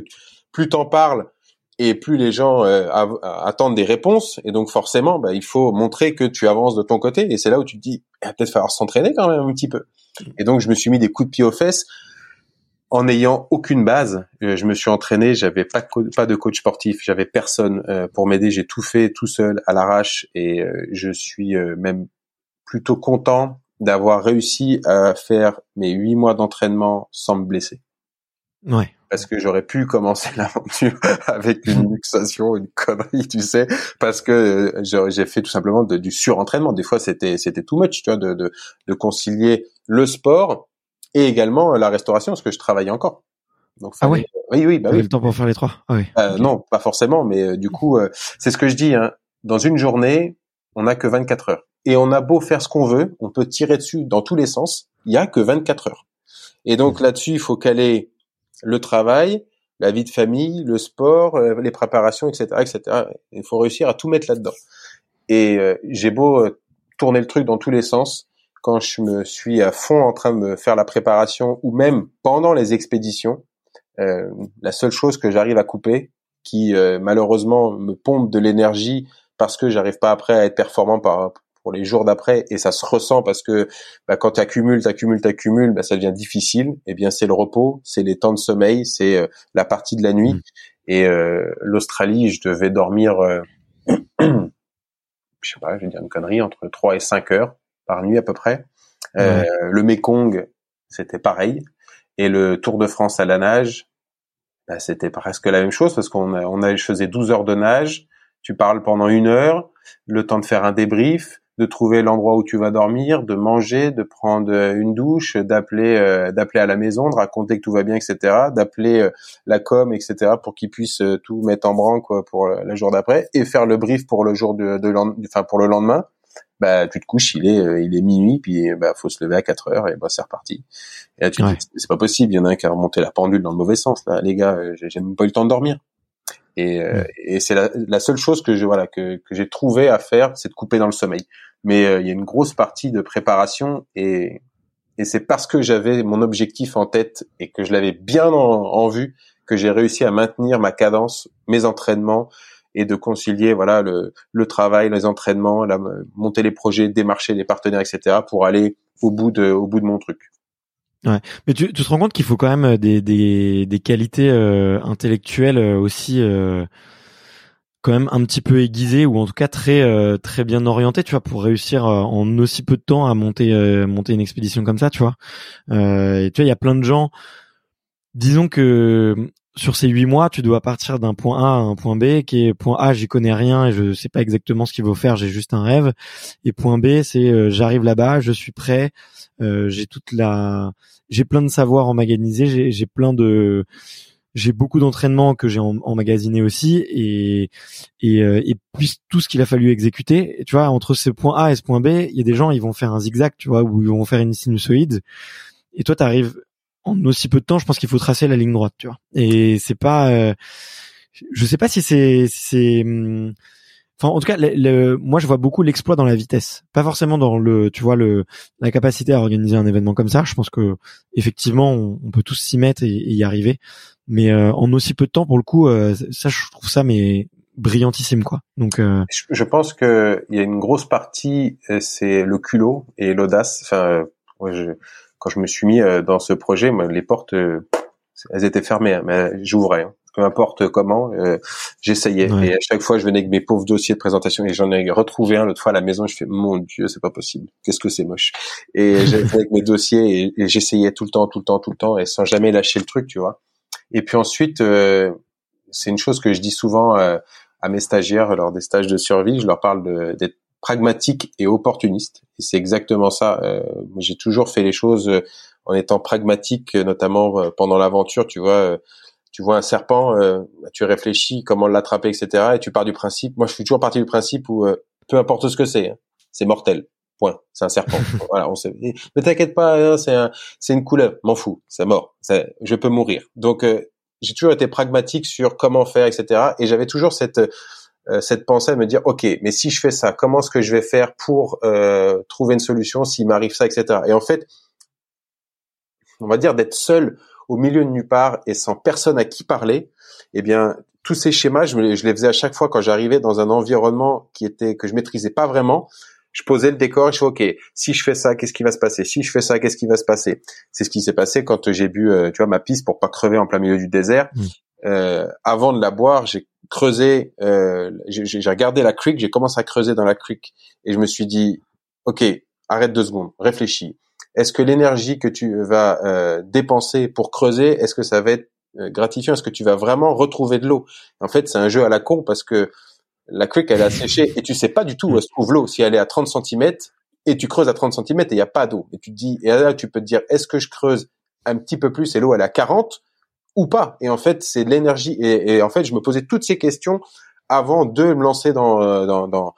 plus t'en parles et plus les gens euh, attendent des réponses, et donc forcément, bah, il faut montrer que tu avances de ton côté. Et c'est là où tu te dis, il va peut-être falloir s'entraîner quand même un petit peu. Et donc je me suis mis des coups de pied aux fesses en n'ayant aucune base. Euh, je me suis entraîné, j'avais pas de, pas de coach sportif, j'avais personne euh, pour m'aider, j'ai tout fait tout seul à l'arrache et euh, je suis même plutôt content d'avoir réussi à faire mes huit mois d'entraînement sans me blesser. Ouais. Parce que j'aurais pu commencer l'aventure avec une luxation, une connerie, tu sais, parce que j'ai fait tout simplement du surentraînement. Des fois, c'était c'était too much, tu vois, de, de, de concilier le sport et également euh, la restauration parce que je travaillais encore. Donc ah oui, oui, oui, bah oui. le temps pour faire les trois. Ah oui. Euh, Non, pas forcément, mais euh, du coup, euh, c'est ce que je dis. Hein. Dans une journée, on n'a que 24 heures. Et on a beau faire ce qu'on veut, on peut tirer dessus dans tous les sens. Il y a que 24 heures. Et donc là-dessus, il faut caler le travail, la vie de famille, le sport, les préparations, etc., etc. Il faut réussir à tout mettre là-dedans. Et j'ai beau tourner le truc dans tous les sens, quand je me suis à fond en train de me faire la préparation ou même pendant les expéditions, euh, la seule chose que j'arrive à couper, qui euh, malheureusement me pompe de l'énergie parce que j'arrive pas après à être performant par, pour les jours d'après et ça se ressent parce que bah, quand tu accumules, tu accumules, tu accumules, bah, ça devient difficile. Et eh bien c'est le repos, c'est les temps de sommeil, c'est euh, la partie de la nuit. Mmh. Et l'Australie, je devais dormir, je sais pas, je vais dire une connerie, entre 3 et 5 heures par nuit à peu près. Euh, le Mekong, c'était pareil. Et le Tour de France à la nage, bah, c'était presque la même chose parce qu'on a, on a, je faisais 12 heures de nage. Tu parles pendant une heure, le temps de faire un débrief, de trouver l'endroit où tu vas dormir, de manger, de prendre une douche, d'appeler euh, d'appeler à la maison, de raconter que tout va bien, etc., d'appeler euh, la com, etc., pour qu'ils puissent tout mettre en branle quoi pour le jour d'après et faire le brief pour le jour de, de enfin pour le lendemain bah tu te couches, il est euh, il est minuit, puis bah faut se lever à 4 heures et bah c'est reparti. Et là tu dis c'est pas possible, il y en a un qui a remonté la pendule dans le mauvais sens là, les gars, euh, j'ai même pas eu le temps de dormir. Et, euh, et c'est la, la, seule chose que je voilà que, que j'ai trouvé à faire, c'est de couper dans le sommeil. Mais il y a une grosse partie de préparation et et c'est parce que j'avais mon objectif en tête et que je l'avais bien en, en, vue que j'ai réussi à maintenir ma cadence, mes entraînements et de concilier voilà le, le travail, les entraînements, la, monter les projets, démarcher les partenaires, etc. pour aller au bout de au bout de mon truc. Ouais. Mais tu, tu te rends compte qu'il faut quand même euh, des, des, des qualités euh, intellectuelles euh, aussi euh, quand même un petit peu aiguisées ou en tout cas très euh, très bien orientées, tu vois, pour réussir en aussi peu de temps à monter monter une expédition comme ça, tu vois. et tu vois, il y a plein de gens. Disons que sur ces huit mois, tu dois partir d'un point A à un point B, qui est point A, j'y connais rien et je sais pas exactement ce qu'il faut faire, j'ai juste un rêve. Et point B, c'est euh, j'arrive là-bas, je suis prêt, euh, j'ai toute la, j'ai plein de savoirs emmagasinés, j'ai plein de, j'ai beaucoup d'entraînements que j'ai emmagasiné aussi et et, euh, et puis tout ce qu'il a fallu exécuter. tu vois, entre ce point A et ce point B, il y a des gens, ils vont faire un zigzag, tu vois, ou ils vont faire une sinusoïde. Et toi, tu arrives en aussi peu de temps, je pense qu'il faut tracer la ligne droite, tu vois. Et c'est pas, euh, je sais pas si c'est, c'est, hum, enfin, en tout cas, le, moi, je vois beaucoup l'exploit dans la vitesse, pas forcément dans le, tu vois, le, la capacité à organiser un événement comme ça. Je pense que effectivement, on, peut tous s'y mettre et, y arriver, mais euh, en aussi peu de temps, pour le coup, euh, ça, je trouve ça, mais brillantissime quoi. Donc je pense que il y a une grosse partie c'est le culot et l'audace. Enfin moi je quand je me suis mis euh, dans ce projet, les portes, euh, elles étaient fermées, hein, mais j'ouvrais. Hein. Peu importe comment, euh, j'essayais. Et à chaque fois, je venais avec mes pauvres dossiers de présentation et j'en ai retrouvé un l'autre fois à la maison. Je fais, mon Dieu, c'est pas possible. Qu'est-ce que c'est moche. Et j'avais avec mes dossiers et, j'essayais tout le temps, tout le temps, tout le temps et sans jamais lâcher le truc, tu vois. Et puis ensuite, c'est une chose que je dis souvent à mes stagiaires lors des stages de survie. Je leur parle d'être pragmatique et opportuniste. Et c'est exactement ça. Euh, j'ai toujours fait les choses euh, en étant pragmatique, euh, notamment pendant l'aventure. Tu vois, tu vois un serpent, bah, tu réfléchis comment l'attraper, etc. Et tu pars du principe. Moi, je suis toujours parti du principe où peu importe ce que c'est, hein, c'est mortel. Point. C'est un serpent. voilà, on sait. Mais t'inquiète pas, hein, c'est un, c'est une couleur. M'en fous. C'est mort. Je peux mourir. Donc, j'ai toujours été pragmatique sur comment faire, etc. Et j'avais toujours cette euh, cette pensée à me dire ok mais si je fais ça comment est-ce que je vais faire pour euh, trouver une solution s'il m'arrive ça etc et en fait on va dire d'être seul au milieu de nulle part et sans personne à qui parler eh bien tous ces schémas je, je les faisais à chaque fois quand j'arrivais dans un environnement qui était que je maîtrisais pas vraiment je posais le décor, je fais OK, si je fais ça, qu'est-ce qui va se passer? Si je fais ça, qu'est-ce qui va se passer? C'est ce qui s'est passé quand j'ai bu, euh, tu vois, ma piste pour pas crever en plein milieu du désert. Mmh. Euh, avant de la boire, j'ai creusé, euh, j'ai regardé la creek, j'ai commencé à creuser dans la creek et je me suis dit, ok, arrête deux secondes, réfléchis. Est-ce que l'énergie que tu vas euh, dépenser pour creuser, est-ce que ça va être euh, gratifiant? Est-ce que tu vas vraiment retrouver de l'eau? En fait, c'est un jeu à la con parce que la creek, elle a séché et tu sais pas du tout où se trouve l'eau. Si elle est à 30 cm et tu creuses à 30 cm et il n'y a pas d'eau. Et tu dis, et là, tu peux te dire, est-ce que je creuse un petit peu plus et l'eau, elle est à 40 ou pas. Et en fait, c'est l'énergie. Et, en fait, je me posais toutes ces questions avant de me lancer dans euh, dans dans,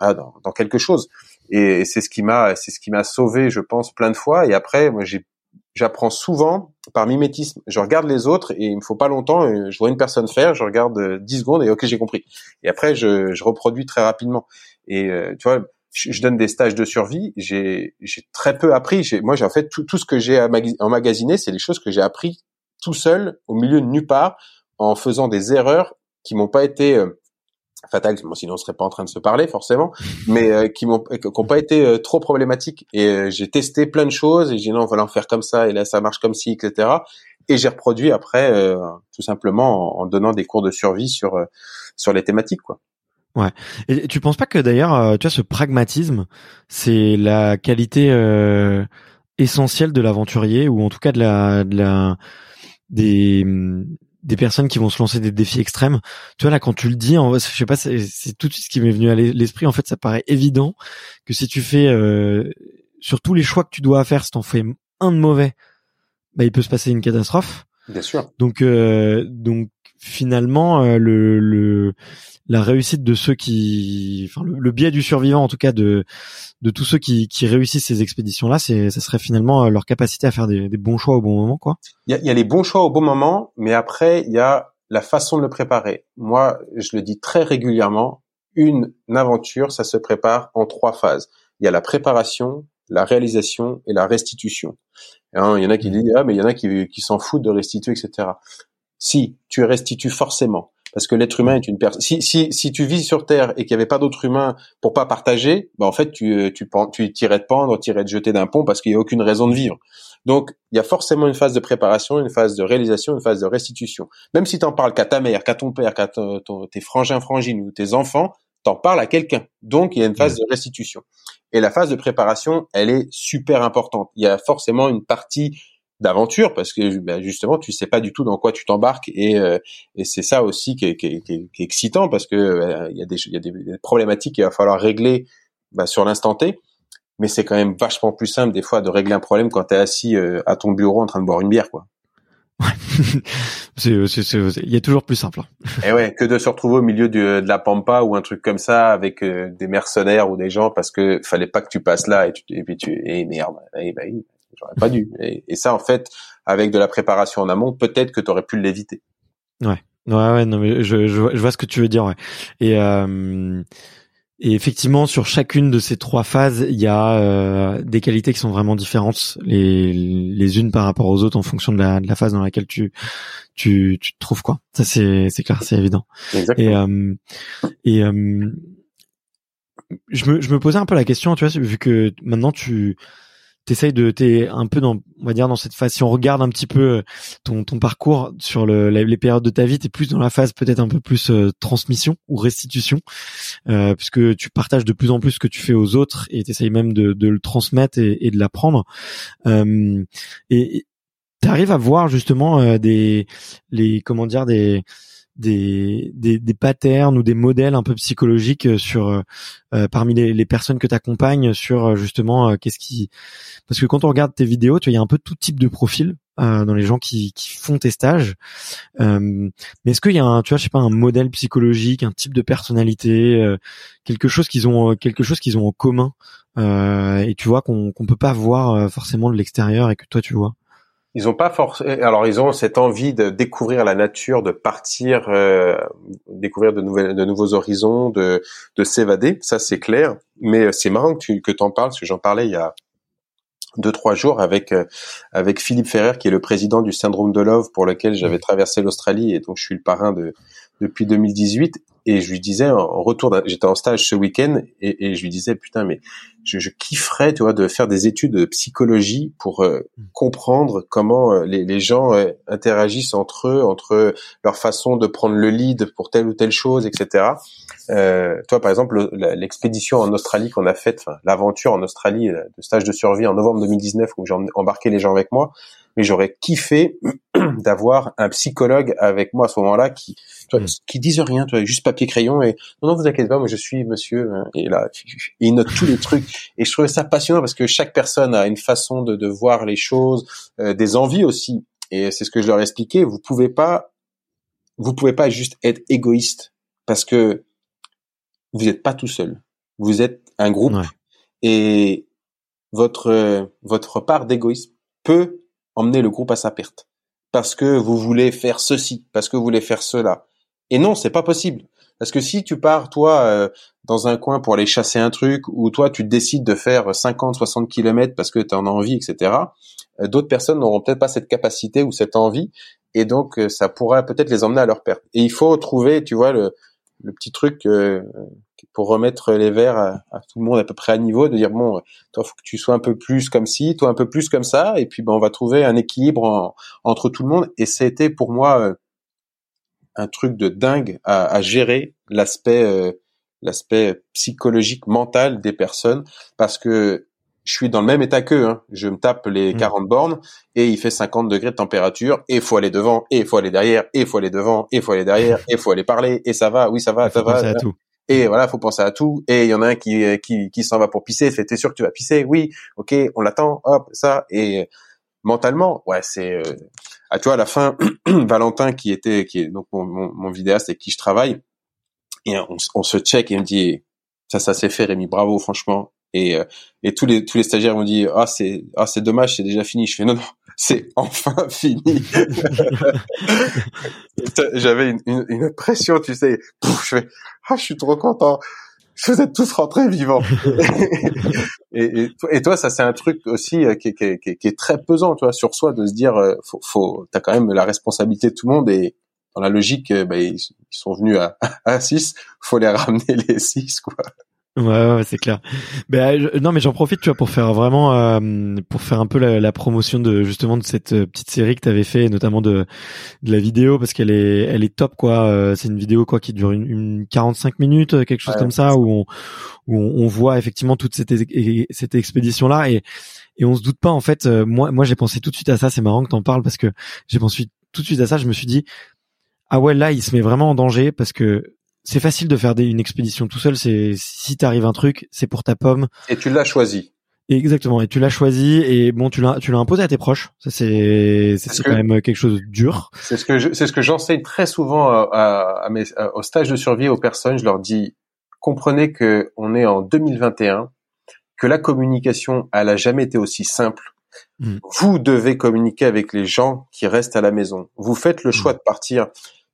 dans, dans quelque chose. Et c'est ce qui m'a c'est ce qui m'a sauvé, je pense, plein de fois. Et après, moi, j'ai j'apprends souvent par mimétisme. Je regarde les autres et il me faut pas longtemps. Je vois une personne faire, je regarde 10 secondes et ok, j'ai compris. Et après, je, je reproduis très rapidement. Et euh, tu vois, je, donne des stages de survie. J'ai très peu appris. Moi, j'ai en fait tout, tout ce que j'ai emmagasiné, c'est les choses que j'ai appris tout seul au milieu de nulle part en faisant des erreurs qui m'ont pas été euh, fatales, sinon on serait pas en train de se parler forcément, mais euh, qui m'ont qui ont pas été euh, trop problématiques. Et euh, j'ai testé plein de choses et j'ai dit non, on va en faire comme ça et là ça marche comme ci, etc. Et j'ai reproduit après tout simplement en, donnant des cours de survie sur sur les thématiques quoi. Ouais. Et tu penses pas que d'ailleurs, tu vois, ce pragmatisme, c'est la qualité essentielle de l'aventurier ou en tout cas de la de la des des personnes qui vont se lancer des défis extrêmes. Tu vois là quand tu le dis, en, je sais pas, c'est tout ce qui m'est venu à l'esprit. En fait, ça paraît évident que si tu fais euh, sur tous les choix que tu dois faire, si t'en fais un de mauvais, bah il peut se passer une catastrophe. Bien sûr. Donc euh, donc finalement euh, le, le la réussite de ceux qui, enfin le, biais du survivant en tout cas de de tous ceux qui, qui réussissent ces expéditions là, c'est ça serait finalement euh, leur capacité à faire des, des bons choix au bon moment quoi. Il y a, y a les bons choix au bon moment, mais après il y a la façon de le préparer. Moi, je le dis très régulièrement, une aventure, ça se prépare en trois phases. Il y a la préparation, la réalisation et la restitution. Hein, il y en a qui mmh. disent ah mais il y en a qui, qui s'en foutent de restituer etc. Si, tu restitues forcément. Parce que l'être humain est une personne. Si, si, si tu vis sur Terre et qu'il n'y avait pas d'autres humains pour pas partager, ben en fait, tu, euh, tu, tu tirais de pendre, tirais de jeter d'un pont parce qu'il n'y a aucune raison de vivre. Donc, il y a forcément une phase de préparation, une phase de réalisation, une phase de restitution. Même si tu en parles qu'à ta mère, qu'à ton père, qu'à tes frangins, frangines ou tes enfants, t'en parles à quelqu'un. Donc, il y a une phase de restitution. Et la phase de préparation, elle est super importante. Il y a forcément une partie d'aventure parce que ben, justement tu sais pas du tout dans quoi tu t'embarques et, euh, et c'est ça aussi qui est, qui, est, qui, est, excitant parce que euh, il y a des il y a des, problématiques qu'il va falloir régler ben, sur l'instant T mais c'est quand même vachement plus simple des fois de régler un problème quand tu es assis euh, à ton bureau en train de boire une bière quoi il y a toujours plus simple. Hein. Et ouais, que de se retrouver au milieu de, de la pampa ou un truc comme ça avec des mercenaires ou des gens parce que fallait pas que tu passes là et, tu, et puis tu et merde, et bah, J'aurais pas dû. Et, ça, en fait, avec de la préparation en amont, peut-être que tu aurais pu l'éviter. Ouais. Ouais, ouais, non, mais je, je, vois ce que tu veux dire, ouais. Et, euh, et effectivement, sur chacune de ces trois phases, il y a euh, des qualités qui sont vraiment différentes les, les unes par rapport aux autres en fonction de la, de la phase dans laquelle tu, tu, tu te trouves, quoi. Ça, c'est, c'est clair, c'est évident. Exactement. Et, euh, et euh, je me, je me posais un peu la question, tu vois, vu que maintenant tu, t'essayes de t'es un peu dans on va dire dans cette phase si on regarde un petit peu euh, ton ton parcours sur le, les périodes de ta vie t'es plus dans la phase peut-être un peu plus euh, transmission ou restitution euh, puisque tu partages de plus en plus ce que tu fais aux autres et t'essayes même de, de le transmettre et, et de l'apprendre. Euh, et t'arrives à voir justement euh, des les comment dire des des, des, des, patterns ou des modèles un peu psychologiques euh, sur euh, euh, parmi les, les, personnes que tu accompagnes sur justement qu'est-ce qui parce que quand on regarde tes vidéos tu vois il y a un peu tout type de profil dans les gens qui, qui font tes stages. Mais est-ce qu'il y a un tu vois je sais pas un modèle psychologique un type de personnalité quelque chose qu'ils ont quelque chose qu'ils ont en commun et tu vois qu'on qu'on peut pas voir forcément de l'extérieur et que toi tu vois? Ils ont pas forcément. Alors ils ont cette envie de découvrir la nature, de partir, euh, découvrir de nouvelles, de nouveaux horizons, de, de s'évader. Ça c'est clair. Mais euh, c'est marrant que tu que t'en parles, parce que j'en parlais il y a deux trois jours avec euh, avec Philippe Ferrer qui est le président du syndrome de Love pour lequel j'avais traversé l'Australie et donc je suis le parrain de depuis 2018 et je lui disais en retour j'étais en stage ce week-end et, et, je lui disais putain mais je, je, kifferais tu vois de faire des études de psychologie pour euh, mm. comprendre comment euh, les, les, gens euh, interagissent entre eux entre leur façon de prendre le lead pour telle ou telle chose etc euh, toi par exemple l'expédition en Australie qu'on a faite l'aventure en Australie de stage de survie en novembre 2019 où j'ai embarqué les gens avec moi mais j'aurais kiffé d'avoir un psychologue avec moi à ce moment-là qui tu hmm. qui disent rien, tu vois, juste papier crayon et non non vous inquiétez pas, moi je suis monsieur hein, et là il note tous les trucs. Et je trouvais ça passionnant parce que chaque personne a une façon de, de voir les choses, euh, des envies aussi. Et c'est ce que je leur ai expliqué. Vous pouvez pas vous pouvez pas juste être égoïste parce que vous n'êtes pas tout seul, vous êtes un groupe. Et votre votre part d'égoïsme peut emmener le groupe à sa perte parce que vous voulez faire ceci, parce que vous voulez faire cela. Et non, c'est pas possible. Parce que si tu pars, toi, euh, dans un coin pour aller chasser un truc, ou toi, tu décides de faire 50, 60 kilomètres parce que tu en as envie, etc., euh, d'autres personnes n'auront peut-être pas cette capacité ou cette envie, et donc euh, ça pourrait peut-être les emmener à leur perte. Et il faut trouver, tu vois, le, petit truc pour remettre les verres à, tout le monde à peu près à niveau, de dire bon, toi faut que tu sois un peu plus comme ci, toi un peu plus comme ça, et puis ben on va trouver un équilibre entre tout le monde. Et c'était pour moi euh, un truc de dingue à, à gérer l'aspect euh, l'aspect psychologique mental des personnes parce que je suis dans le même état qu'eux. Hein. Je me tape les 40 mmh. bornes et il fait 50 degrés de température et il faut aller devant et il faut aller derrière et il faut aller devant et il faut aller derrière et il faut aller parler et ça va, oui ça va, ça va. À tout. Et voilà, faut penser à tout. Et il y en a un qui qui, qui s'en va pour pisser. Fait, t'es sûr que tu vas pisser? Oui, ok, on l'attend. Hop, ça. Et mentalement, ouais, c'est. Euh... Ah, tu vois, à la fin, Valentin qui était, qui est donc mon, mon, vidéaste avec qui je travaille, et on, on se check et il me dit, ça, ça s'est fait, Rémi, bravo, franchement. Et, euh, et tous les tous les stagiaires m'ont dit ah c'est ah c'est dommage c'est déjà fini je fais non non c'est enfin fini j'avais une, une, une, pression tu sais je fais ah je suis trop content vous êtes tous rentrés vivants. et, et, toi, ça c'est un truc aussi euh, qui, qui, qui, qui, est très pesant, tu vois, sur soi, de se dire, euh, faut, faut, t'as quand même la responsabilité de tout le monde et dans la logique, bah, ils, sont venus à, à 6, faut les ramener les 6, quoi. Ouais, ouais c'est clair. Ben, non, mais j'en profite, tu vois, pour faire vraiment, euh, pour faire un peu la, la, promotion de justement de cette euh, petite série que tu avais fait, notamment de, de la vidéo, parce qu'elle est, elle est top, quoi. Euh, c'est une vidéo quoi qui dure une, une 45 minutes, quelque chose comme ça, où on, où on, voit effectivement toute cette, cette expédition là, et et on se doute pas en fait. moi, moi, j'ai pensé tout de suite à ça. C'est marrant que t'en parles parce que j'ai pensé tout de suite à ça. Je me suis dit, ah ouais, là, il se met vraiment en danger parce que c'est facile de faire des, une expédition tout seul. C'est si t'arrive un truc, c'est pour ta pomme. Et tu l'as choisi. Exactement. Et tu l'as choisi et bon, tu l'as, tu l'as imposé à tes proches. Ça c'est, c'est quand même quelque chose de dur. C'est ce que c'est ce que j'enseigne très souvent à, à, à mes, au stage de survie aux personnes. Je leur dis, comprenez que on est en 2021, que la communication, elle a jamais été aussi simple. Hmm. Vous devez communiquer avec les gens qui restent à la maison. Vous faites le hmm. choix de partir.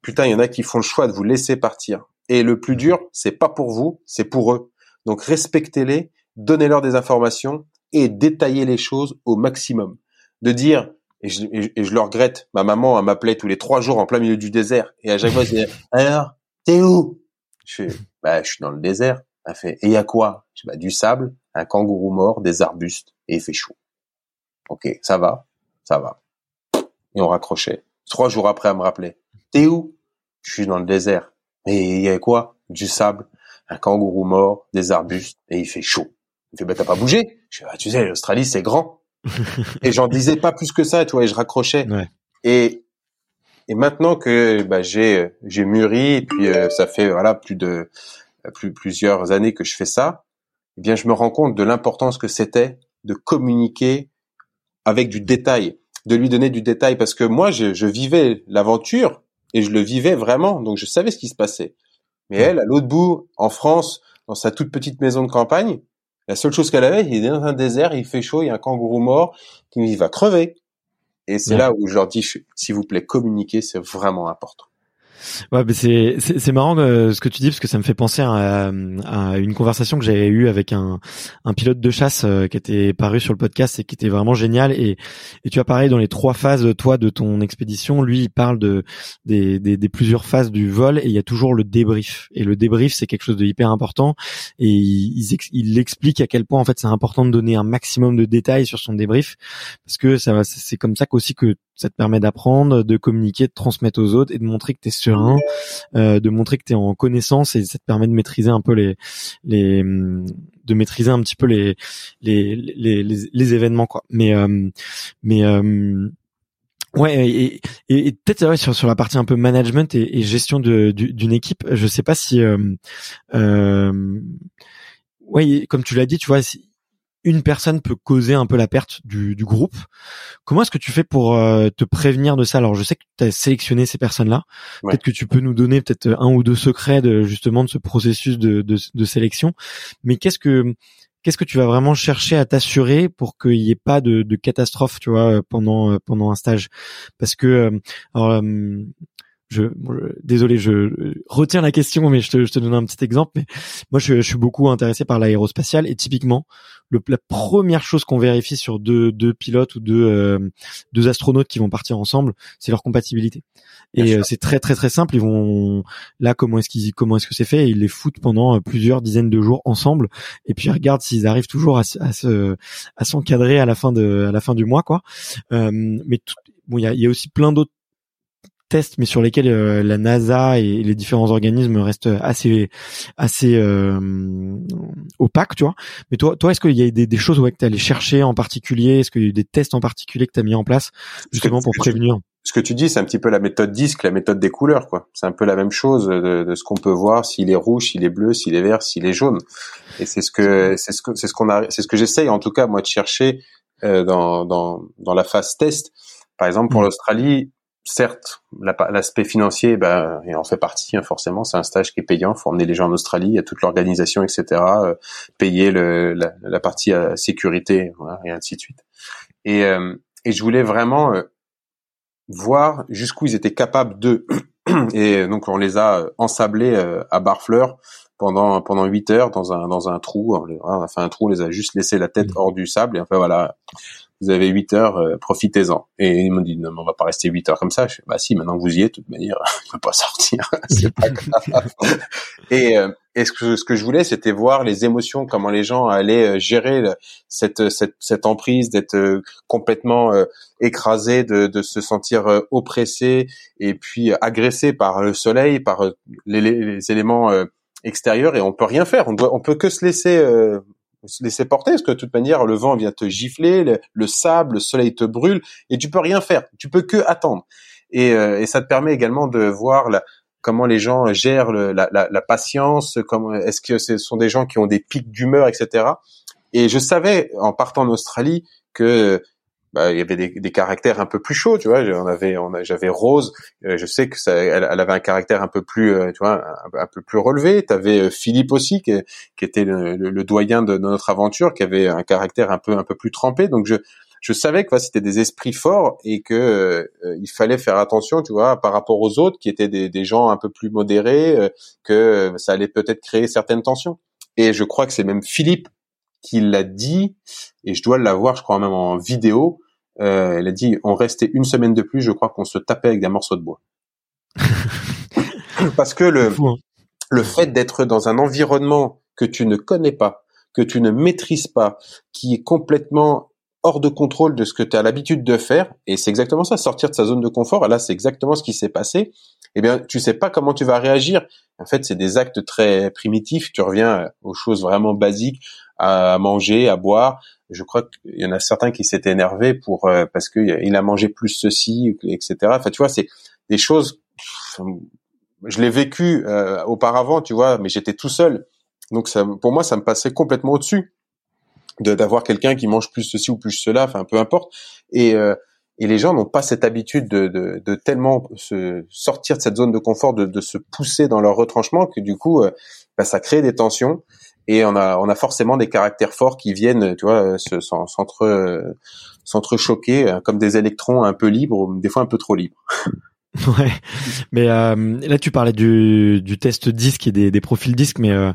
Putain, il y en a qui font le choix de vous laisser partir. Et le plus dur, c'est pas pour vous, c'est pour eux. Donc respectez-les, donnez-leur des informations et détaillez les choses au maximum. De dire, et je, le regrette, ma maman elle m'appelait tous les trois jours en plein milieu du désert et à chaque fois c'est alors t'es où? Je fais bah je suis dans le désert. Elle fait et y a quoi? Je bah du sable, un kangourou mort, des arbustes et il fait chaud. Ok, ça va, ça va. Et on raccrochait. Trois jours après, elle me rappelait. T'es où? Je suis dans le désert. Et il y a quoi? Du sable, un kangourou mort, des arbustes, et il fait chaud. Il fait, bah t'as pas bougé? Je fais, bah, tu sais, l'Australie c'est grand. et j'en disais pas plus que ça, tu vois, et je raccrochais. Et et maintenant que bah, j'ai j'ai mûri, et puis euh, ça fait voilà plus de plus plusieurs années que je fais ça, eh bien je me rends compte de l'importance que c'était de communiquer avec du détail, de lui donner du détail, parce que moi je, je vivais l'aventure et je le vivais vraiment, donc je savais ce qui se passait. Mais elle, à l'autre bout, en France, dans sa toute petite maison de campagne, la seule chose qu'elle avait, il est dans un désert, il fait chaud, il y a un kangourou mort, qui va crever. Et c'est là où je leur dis, s'il vous plaît, communiquer, c'est vraiment important. Ouais, mais c'est c'est marrant euh, ce que tu dis parce que ça me fait penser à, à une conversation que j'avais eue avec un un pilote de chasse euh, qui était paru sur le podcast et qui était vraiment génial. Et et tu as pareil dans les trois phases toi de ton expédition, lui il parle de des, des, des plusieurs phases du vol et il y a toujours le débrief. Et le débrief c'est quelque chose de hyper important. Et il, il, explique à quel point en fait c'est important de donner un maximum de détails sur son débrief parce que ça c'est comme ça qu'aussi que ça te permet d'apprendre, de communiquer, de transmettre aux autres et de montrer que tu es serein, euh, de montrer que tu es en connaissance et ça te permet de maîtriser un peu les les de maîtriser un petit peu les les les, les, événements quoi. Mais euh, mais euh, Ouais, et, et, peut-être sur, sur la partie un peu management et, gestion d'une équipe, je sais pas si, euh, euh, ouais, comme tu l'as dit, tu vois, une personne peut causer un peu la perte du, du groupe. Comment est-ce que tu fais pour euh, te prévenir de ça? Alors, je sais que tu as sélectionné ces personnes-là. Peut-être que tu peux nous donner peut-être un ou deux secrets de justement de ce processus de, de, de sélection. Mais qu'est-ce que qu'est-ce que tu vas vraiment chercher à t'assurer pour qu'il n'y ait pas de, de, catastrophe, tu vois, pendant pendant un stage? Parce que euh, alors, je, désolé, je retiens la question, mais je te, je te donne un petit exemple. Mais moi, je, je suis beaucoup intéressé par l'aérospatial et typiquement, le, la première chose qu'on vérifie sur deux, deux pilotes ou deux, euh, deux astronautes qui vont partir ensemble, c'est leur compatibilité. Et euh, c'est très très très simple. Ils vont là, comment est-ce qu'ils, comment est-ce que c'est fait Ils les foutent pendant euh, plusieurs dizaines de jours ensemble, et puis ils regardent s'ils arrivent toujours à, à se, à s'encadrer à la fin de, à la fin du mois, quoi. mais bon, il y a, y a aussi plein d'autres tests, mais sur lesquels euh, la NASA et les différents organismes restent assez assez euh, opaques, tu vois. Mais toi, toi, est-ce qu'il y a des, des choses ouais, que tu allé chercher en particulier? Est-ce qu'il y a eu des tests en particulier que tu as mis en place justement pour prévenir? ce que tu dis, c'est un petit peu la méthode disque, la méthode des couleurs, quoi. C'est un peu la même chose de, de ce qu'on peut voir, s'il est rouge, s'il est bleu, s'il est vert, s'il est jaune. Et c'est ce que c'est ce que c'est ce qu'on a, c'est ce que j'essaye en tout cas moi de chercher euh, dans dans dans la phase test. Par exemple pour mmh. l'Australie, certes, l'aspect financier, ben, il en fait partie, hein, forcément. C'est un stage qui est payant. Faut emmener les gens en Australie, il y a toute l'organisation, etc. Euh, payer le, la, la, partie euh, sécurité, voilà, et ainsi de suite. Et, euh, et je voulais vraiment voir jusqu'où ils étaient capables de. et donc on les a ensablés à Barfleur pendant pendant huit heures dans un dans un trou. On a fait un trou, on les a juste laissé la tête mmh. hors du sable et enfin voilà, vous avez 8 heures, euh, profitez-en. Et ils m'ont dit, non, on va pas rester 8 heures comme ça. Bah si, maintenant que vous y êtes, de toute manière, je peux pas sortir. c'est pas grave. et, euh, et ce que, ce que je voulais, c'était voir les émotions, comment les gens allaient euh, gérer cette, cette, cette emprise, d'être complètement écrasé, de, de se sentir oppressé et puis agressé par le soleil, par les, les éléments extérieurs et on peut rien faire. On doit, on peut que se laisser se laisser porter parce que de toute manière le vent vient te gifler, le, sable, le soleil te brûle et tu peux rien faire. Tu peux que attendre. Et, euh, ça te permet également de voir comment les gens gèrent la, la, la, patience, comment est-ce que ce sont des gens qui ont des pics d'humeur, etc. Et je savais en partant en Australie que bah, il y avait des, des, caractères un peu plus chauds, tu vois. On avait, on j'avais Rose, euh, je sais que ça, elle, avait un caractère un peu plus, euh, tu vois, un, peu plus relevé. T'avais euh, Philippe aussi, qui, qui était le, le, doyen de, notre aventure, qui avait un caractère un peu, un peu plus trempé. Donc je, je savais que c'était des esprits forts et que il fallait faire attention, tu vois, par rapport aux autres qui étaient des, des gens un peu plus modérés, que ça allait peut-être créer certaines tensions. Et je crois que c'est même Philippe qui l'a dit, et je dois l'avoir, je crois même en vidéo, euh, elle a dit on restait une semaine de plus, je crois qu'on se tapait avec des morceaux de bois. Parce que le hein. le fait d'être dans un environnement que tu ne connais pas, que tu ne maîtrises pas, qui est complètement hors de contrôle de ce que tu as l'habitude de faire, et c'est exactement ça, sortir de sa zone de confort. Là, c'est exactement ce qui s'est passé. Eh bien, tu sais pas comment tu vas réagir. En fait, c'est des actes très primitifs. Tu reviens aux choses vraiment basiques, à manger, à boire, je crois qu'il y en a certains qui s'étaient énervés pour euh, parce qu'il a mangé plus ceci, etc. Enfin, tu vois, c'est des choses. Je l'ai vécu euh, auparavant, tu vois, mais j'étais tout seul. Donc ça, pour moi, ça me passait complètement au-dessus de d'avoir quelqu'un qui mange plus ceci ou plus cela, enfin peu importe. Et euh, et les gens n'ont pas cette habitude de, de, de, tellement se sortir de cette zone de confort, de, de se pousser dans leur retranchement que du coup, bah, ça crée des tensions et on a on a forcément des caractères forts qui viennent tu vois s'entre s'entrechoquer euh, comme des électrons un peu libres des fois un peu trop libres. Ouais, mais euh, là tu parlais du, du test disque et des, des profils disques, mais euh,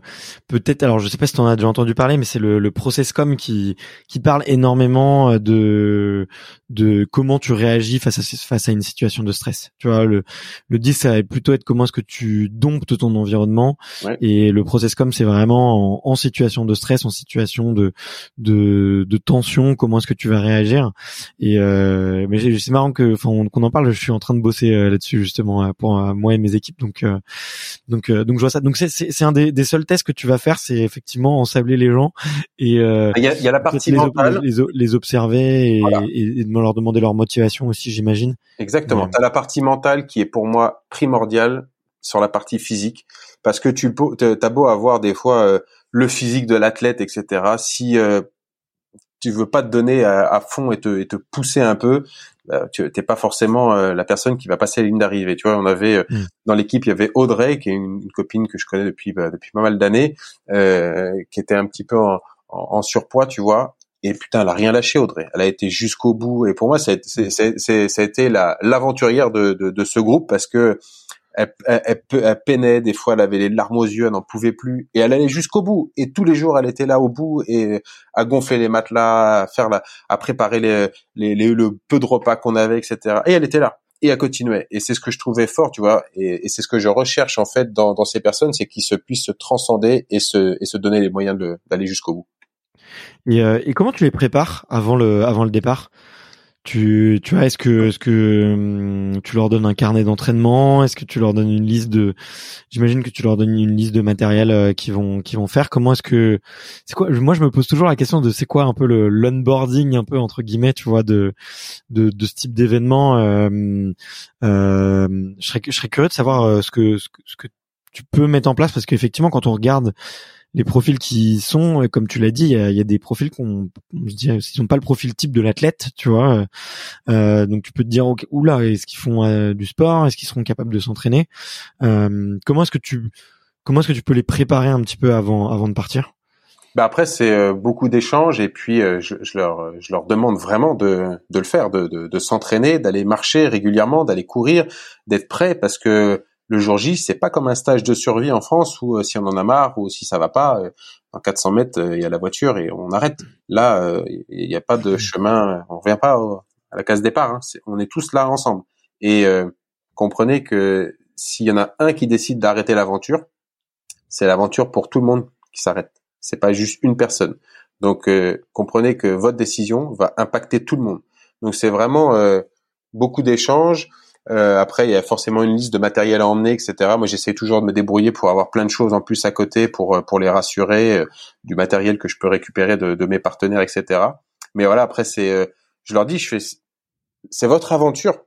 peut-être, alors je sais pas si tu en as déjà entendu parler, mais c'est le, le processcom qui qui parle énormément euh, de de comment tu réagis face à face à une situation de stress. Tu vois, le le disque ça va plutôt être comment est-ce que tu domptes ton environnement, et le processcom c'est vraiment en, en, situation de stress, en situation de de, de tension, comment est-ce que tu vas réagir. Et euh, mais c'est marrant que qu'on en parle. Je suis en train de bosser là-dessus justement euh, pour euh, moi et mes équipes. Donc euh, donc donc je vois ça. Donc c'est c'est un des, des seuls tests que tu vas faire, c'est effectivement ensabler les gens et il y a, y a la partie mentale, les, les, observer et, et, leur demander leur motivation aussi, j'imagine. Exactement. Tu as la partie mentale qui est pour moi primordiale sur la partie physique parce que tu as beau avoir des fois le physique de l'athlète, etc. Si tu veux pas te donner à, fond et te, et te pousser un peu, bah, tu t'es pas forcément euh, la personne qui va passer la ligne d'arrivée. Tu vois, on avait euh, mm. dans l'équipe, il y avait Audrey, qui est une, copine que je connais depuis bah, depuis pas mal d'années, euh, qui était un petit peu en, en, surpoids, tu vois. Et putain, elle a rien lâché, Audrey. Elle a été jusqu'au bout. Et pour moi, ça a, été la, l'aventurière de, de, de, ce groupe parce que elle, elle, elle, peinait, des fois elle avait les larmes aux yeux, elle n'en pouvait plus, et elle allait jusqu'au bout. Et tous les jours, elle était là au bout et à gonfler les matelas, à faire la, à préparer les, les, le peu de repas qu'on avait, etc. Et elle était là et elle continuait. Et c'est ce que je trouvais fort, tu vois, et, et c'est ce que je recherche en fait dans, dans ces personnes, c'est qu'ils se puissent se transcender et se, et se donner les moyens d'aller jusqu'au bout. Et, euh, et comment tu les prépares avant le, avant le départ? Tu, tu vois, est-ce que, est-ce que hum, tu leur donnes un carnet d'entraînement? Est-ce que tu leur donnes une liste de J'imagine que tu leur donnes une liste de matériel euh, qui vont, qui vont faire. Comment est-ce que c'est quoi Moi, je me pose toujours la question de c'est quoi un peu le l'onboarding un peu entre guillemets, tu vois, de de, de ce type d'événement. Euh, euh, je serais, je serais curieux de savoir euh, ce que, ce que ce que tu peux mettre en place parce qu'effectivement, quand on regarde les profils qui sont, comme tu l'as dit, il y a, des profils qu'on, je n'ont pas le profil type de l'athlète, tu vois. Euh, donc tu peux te dire, ok, oula, est-ce qu'ils font euh, du sport, est-ce qu'ils seront capables de s'entraîner? Euh, Comment est-ce que tu, comment est-ce que tu peux les préparer un petit peu avant, avant de partir? Bah après c'est euh, beaucoup d'échanges et puis euh, je, je, leur je leur demande vraiment de, de le faire, de, de, de s'entraîner, d'aller marcher régulièrement, d'aller courir, d'être prêt parce que le jour J, c'est pas comme un stage de survie en France où si on en a marre ou si ça va pas, en 400 mètres, il y a la voiture et on arrête. Là, il n'y a pas de chemin, on revient pas à la case départ. Hein. on est tous là ensemble. Et comprenez que s'il y en a un qui décide d'arrêter l'aventure, c'est l'aventure pour tout le monde qui s'arrête. C'est pas juste une personne. Donc euh, comprenez que votre décision va impacter tout le monde. Donc c'est vraiment euh, beaucoup d'échanges. Euh, après, il y a forcément une liste de matériel à emmener, etc. Moi, j'essaie toujours de me débrouiller pour avoir plein de choses en plus à côté pour pour les rassurer, du matériel que je peux récupérer de, de mes partenaires, etc. Mais voilà, après c'est, je leur dis, je fais, c'est votre aventure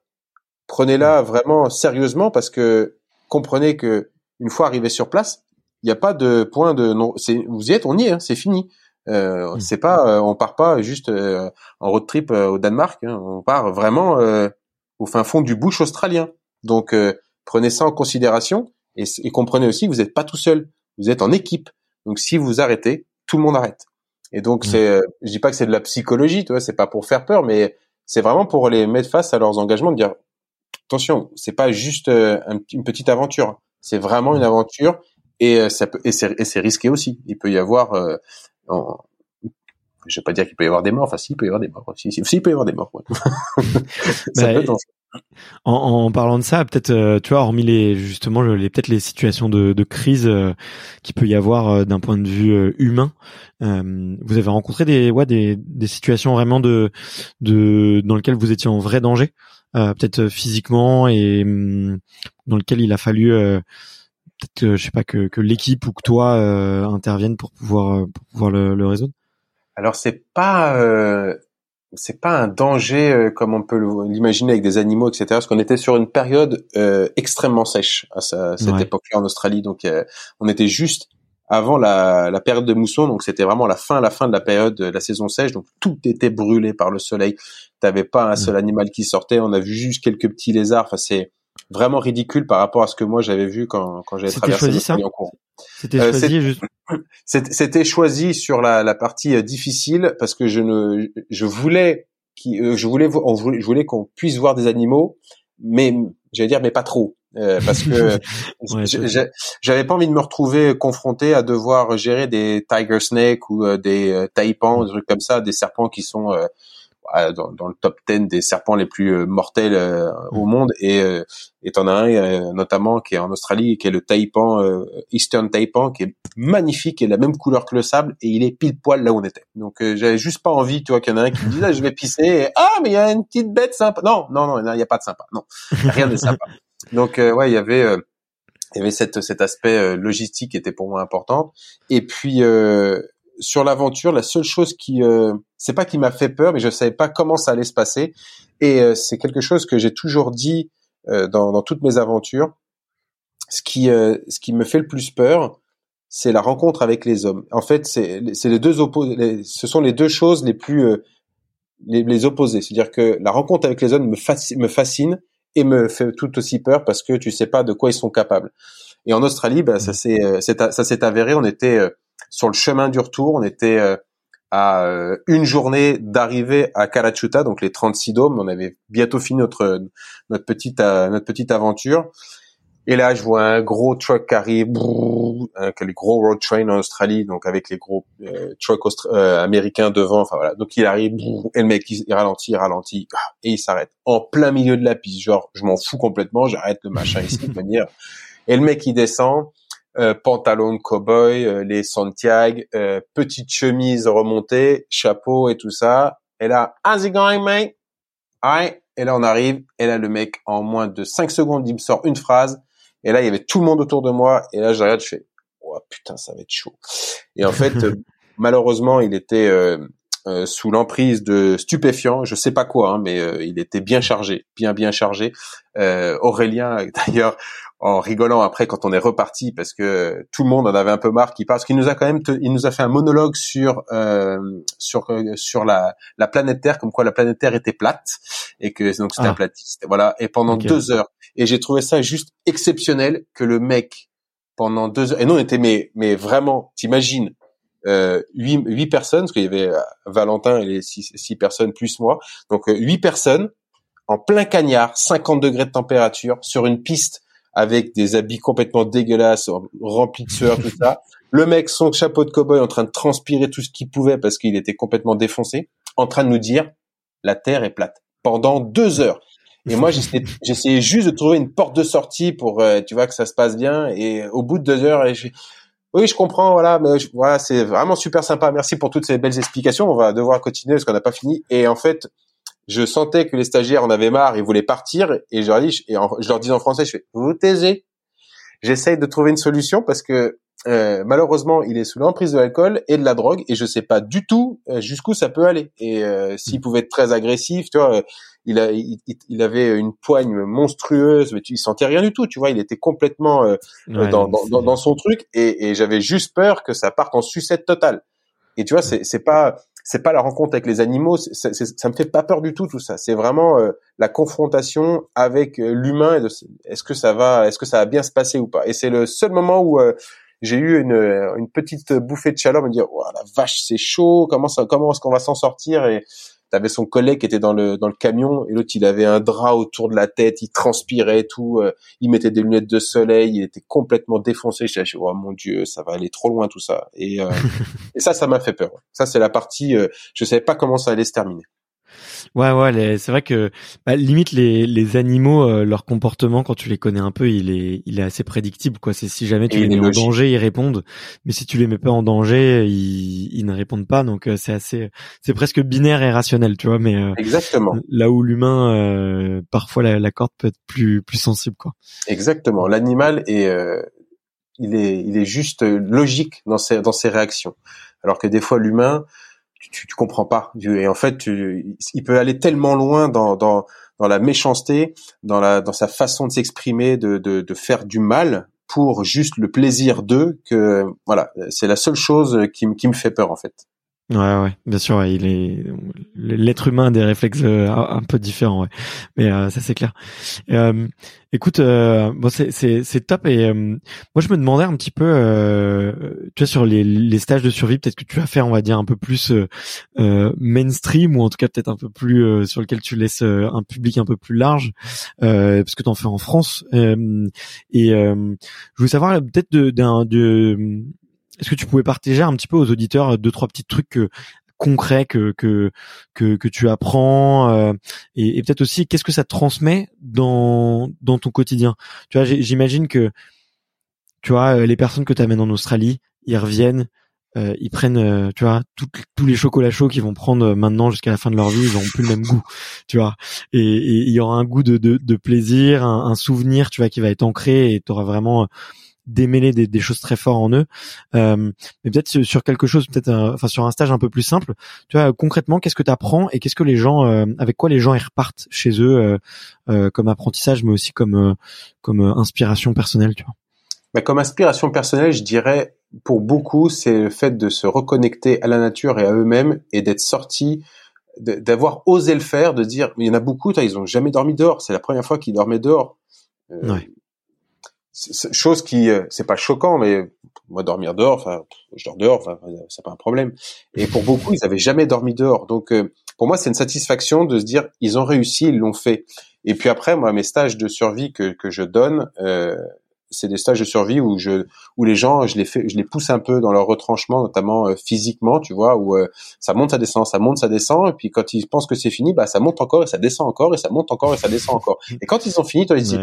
prenez-la vraiment sérieusement parce que comprenez que une fois arrivé sur place, il n'y a pas de point de non. C'est vous y êtes, on y est, hein, c'est fini. Euh, c'est pas, euh, on part pas juste euh, en road trip euh, au Danemark. Hein, on part vraiment au fin fond du bush australien. Donc prenez ça en considération et, et comprenez aussi que vous n'êtes pas tout seul. Vous êtes en équipe. Donc si vous arrêtez, tout le monde arrête. Et donc c'est, je dis pas que c'est de la psychologie, tu vois, c'est pas pour faire peur, mais c'est vraiment pour les mettre face à leurs engagements, de dire attention, c'est pas juste euh, une petite aventure. C'est vraiment une aventure et euh, ça peut et c'est risqué aussi. Il peut y avoir, euh, je vais pas dire qu'il peut y avoir des morts. Enfin, si, il peut y avoir des morts. Si, si, il peut y avoir des morts. ça bah, en, en, parlant de ça, peut-être, tu vois, hormis les justement les peut-être les situations de, de crise qui peut y avoir d'un point de vue humain, vous avez rencontré des ouais des, des situations vraiment de de dans lesquelles vous étiez en vrai danger. Euh, peut-être euh, physiquement et hum, dans lequel il a fallu euh, peut-être je sais pas que, que l'équipe ou que toi euh, interviennent pour pouvoir pour pouvoir le, le résoudre? Alors c'est pas euh, c'est pas un danger comme on peut l'imaginer avec des animaux etc parce qu'on était sur une période euh, extrêmement sèche à, cette époque-là en Australie donc on était juste avant la, la, période de mousson, donc c'était vraiment la fin, la fin de la période de la saison sèche, donc tout était brûlé par le soleil. T'avais pas un seul animal qui sortait. On a vu juste quelques petits lézards. Enfin, c'est vraiment ridicule par rapport à ce que moi j'avais vu quand, quand j'avais traversé choisi ça en courant. C'était euh, choisi juste. C'était choisi sur la, la partie euh, difficile parce que je ne, je voulais, qui, euh, je voulais, on voulait, je voulais qu'on puisse voir des animaux, mais j'allais dire, mais pas trop. Euh, parce que j'avais pas envie de me retrouver confronté à devoir gérer des tiger snakes ou des taipans, des trucs comme ça, des serpents qui sont euh, dans, dans, le top 10 des serpents les plus mortels au monde. Et et t'en as un notamment qui est en Australie qui est le taipan Eastern taipan qui est magnifique et la même couleur que le sable et il est pile poil là où on était. Donc j'avais juste pas envie tu vois qu'il y en a un qui me dit là je vais pisser et, ah mais il y a une petite bête sympa! Non non non il y a pas de sympa. Non rien de sympa. Donc euh, ouais, il y avait euh, il y avait cette, cet aspect euh, logistique qui était pour moi important. Et puis sur l'aventure, la seule chose qui, c'est pas qui m'a fait peur, mais je savais pas comment ça allait se passer. Et c'est quelque chose que j'ai toujours dit dans, dans, toutes mes aventures. Ce qui, ce qui me fait le plus peur, c'est la rencontre avec les hommes. En fait, c'est les deux opposés. Ce sont les deux choses les plus les, les opposés. C'est-à-dire que la rencontre avec les hommes me, fascine, me fascine et me fait tout aussi peur parce que tu sais pas de quoi ils sont capables. Et en Australie, bah, ça mm. s'est euh, ça s'est avéré. On était euh, sur le chemin du retour. On était euh, à une journée d'arriver à Karachuta, donc les 36 dômes. On avait bientôt fini notre notre petite notre petite aventure. Et là, je vois un gros truck qui arrive, les gros road train en Australie, donc avec les gros euh, trucks euh, américains devant. Enfin voilà, donc il arrive, et le mec il, ralentit, il ralentit, et il s'arrête en plein milieu de la piste. Genre, je m'en fous complètement, j'arrête le machin ici de manière. Et le mec il descend, euh, pantalon de cowboy, euh, les Santiago, euh, petite chemise remontée, chapeau et tout ça. Et là, how's it going, mate? Alright. Et là, on arrive. Et là, le mec, en moins de 5 secondes, il me sort une phrase. Et là, il y avait tout le monde autour de moi. Et là, j'arrête, je fais, oh putain, ça va être chaud. Et en fait, euh, malheureusement, il était euh, euh, sous l'emprise de stupéfiants, je sais pas quoi, hein, mais il était bien chargé, bien bien chargé. Aurélien, d'ailleurs, en rigolant après quand on est reparti parce que tout le monde en avait un peu marre qui parce qu'il nous a quand même il nous a fait un monologue sur euh, sur sur la la planète Terre comme quoi la planète Terre était plate et que donc c'était un ah. platiste. Voilà. Et pendant deux heures. Et j'ai trouvé ça juste exceptionnel que le mec pendant deux heures et nous on était mais mais vraiment t'imagines euh, huit, huit personnes parce qu'il y avait euh, Valentin et les six, six personnes plus moi. Donc euh, huit personnes en plein cagnard 50 degrés de température sur une piste avec des habits complètement dégueulasses, remplis de sueur, tout ça. Le mec, son chapeau de cow-boy en train de transpirer tout ce qu'il pouvait parce qu'il était complètement défoncé, en train de nous dire la Terre est plate pendant deux heures. Et moi, j'essayais juste de trouver une porte de sortie pour, euh, tu vois, que ça se passe bien. Et au bout de deux heures, et oui, je comprends, voilà, mais voilà, c'est vraiment super sympa. Merci pour toutes ces belles explications. On va devoir continuer parce qu'on n'a pas fini. Et en fait, je sentais que les stagiaires en avaient marre, ils voulaient partir, et je leur dis, et je leur dis en français, je fais, vous vous taisez? J'essaye de trouver une solution parce que euh, malheureusement, il est sous l'emprise de l'alcool et de la drogue, et je sais pas du tout euh, jusqu'où ça peut aller. Et euh, s'il mm. pouvait être très agressif, tu vois, il, a, il, avait une poigne monstrueuse, mais tu, il sentait rien du tout, tu vois, il était complètement dans, dans, dans, son truc, et, et j'avais juste peur que ça parte en sucette totale. Et tu vois, c'est, c'est pas c'est pas la rencontre avec les animaux, ça me fait pas peur du tout tout ça. C'est vraiment la confrontation avec l'humain et est-ce que ça va, est-ce que ça va bien se passer ou pas. Et c'est le seul moment où j'ai eu une, une petite bouffée de chaleur, me dire, oh, la vache, c'est chaud, comment ça, comment est-ce qu'on va s'en sortir? Et t'avais son collègue qui était dans le dans le camion et l'autre il avait un drap autour de la tête, il transpirait tout, euh, il mettait des lunettes de soleil, il était complètement défoncé. Je suis oh mon dieu, ça va aller trop loin tout ça. Et, euh, et ça, ça m'a fait peur. Ça c'est la partie, euh, je savais pas comment ça allait se terminer. Ouais, ouais, c'est vrai que bah, limite les, les animaux, euh, leur comportement quand tu les connais un peu, il est, il est assez prédictible. Quoi, c'est si jamais tu les mets en danger, ils répondent, mais si tu les mets pas en danger, ils, ils ne répondent pas. Donc euh, c'est assez, c'est presque binaire et rationnel, tu vois. Mais euh, exactement. Là où l'humain, parfois la, la, corde peut être plus plus sensible, quoi. Exactement. L'animal est, il est, il est juste logique dans ses dans ses réactions, alors que des fois l'humain tu, tu comprends pas. Et en fait, tu, il peut aller tellement loin dans, dans, dans la méchanceté, dans, la, dans sa façon de s'exprimer, de, de, de faire du mal pour juste le plaisir d'eux que voilà, c'est la seule chose qui, qui me fait peur en fait. Ouais, ouais, bien sûr, il est l'être humain a des réflexes euh, un peu différents, ouais. mais euh, ça c'est clair. Euh, écoute, euh, bon, c'est c'est top et moi je me demandais un petit peu, tu vois, sur les les stages de survie, peut-être que tu vas faire, on va dire un peu plus mainstream ou en tout cas peut-être un peu plus sur lequel tu laisses un public un peu plus large, parce que tu en fais en France. et je voulais savoir peut-être d'un de est-ce que tu pouvais partager un petit peu aux auditeurs euh, deux trois petits trucs concrets que que que, que tu apprends euh, et, et peut-être aussi qu'est-ce que ça transmet dans dans ton quotidien? Tu vois j'imagine que tu vois euh, les personnes que tu amènes en Australie ils reviennent euh, ils prennent tu vois tous les chocolats chauds qu'ils vont prendre maintenant jusqu'à la fin de leur vie ils n'auront plus le même goût tu vois. Et, il y aura un goût de, de, de plaisir un, un, souvenir tu vois qui va être ancré et tu auras vraiment démêler des, des, choses très fortes en eux. Euh, mais peut-être sur quelque chose, peut-être, enfin sur un stage un peu plus simple. Tu vois, concrètement, qu'est-ce que tu apprends et qu'est-ce que les gens, euh, avec quoi les gens ils repartent chez eux euh, euh comme apprentissage, mais aussi comme euh, comme inspiration personnelle, tu vois? Mais comme inspiration personnelle, je dirais pour beaucoup, c'est le fait de se reconnecter à la nature et à eux-mêmes et d'être sorti d'avoir osé le faire, de dire, il y en a beaucoup, ils ont jamais dormi dehors, c'est la première fois qu'ils dormaient dehors. Euh, ouais chose qui euh, c'est pas choquant mais moi dormir dehors enfin je dors dehors enfin c'est pas un problème. Et pour beaucoup ils avaient jamais dormi dehors. Donc euh, pour moi c'est une satisfaction de se dire ils ont réussi ils l'ont fait. Et puis après moi mes stages de survie que que je donne euh, c'est des stages de survie où je où les gens je les fais je les pousse un peu dans leur retranchement notamment euh, physiquement tu vois où ça monte ça descend ça monte ça descend. Et puis quand ils pensent que c'est fini bah ça monte encore et ça descend encore et ça monte encore et ça descend encore. Et quand ils ont fini toi ils disent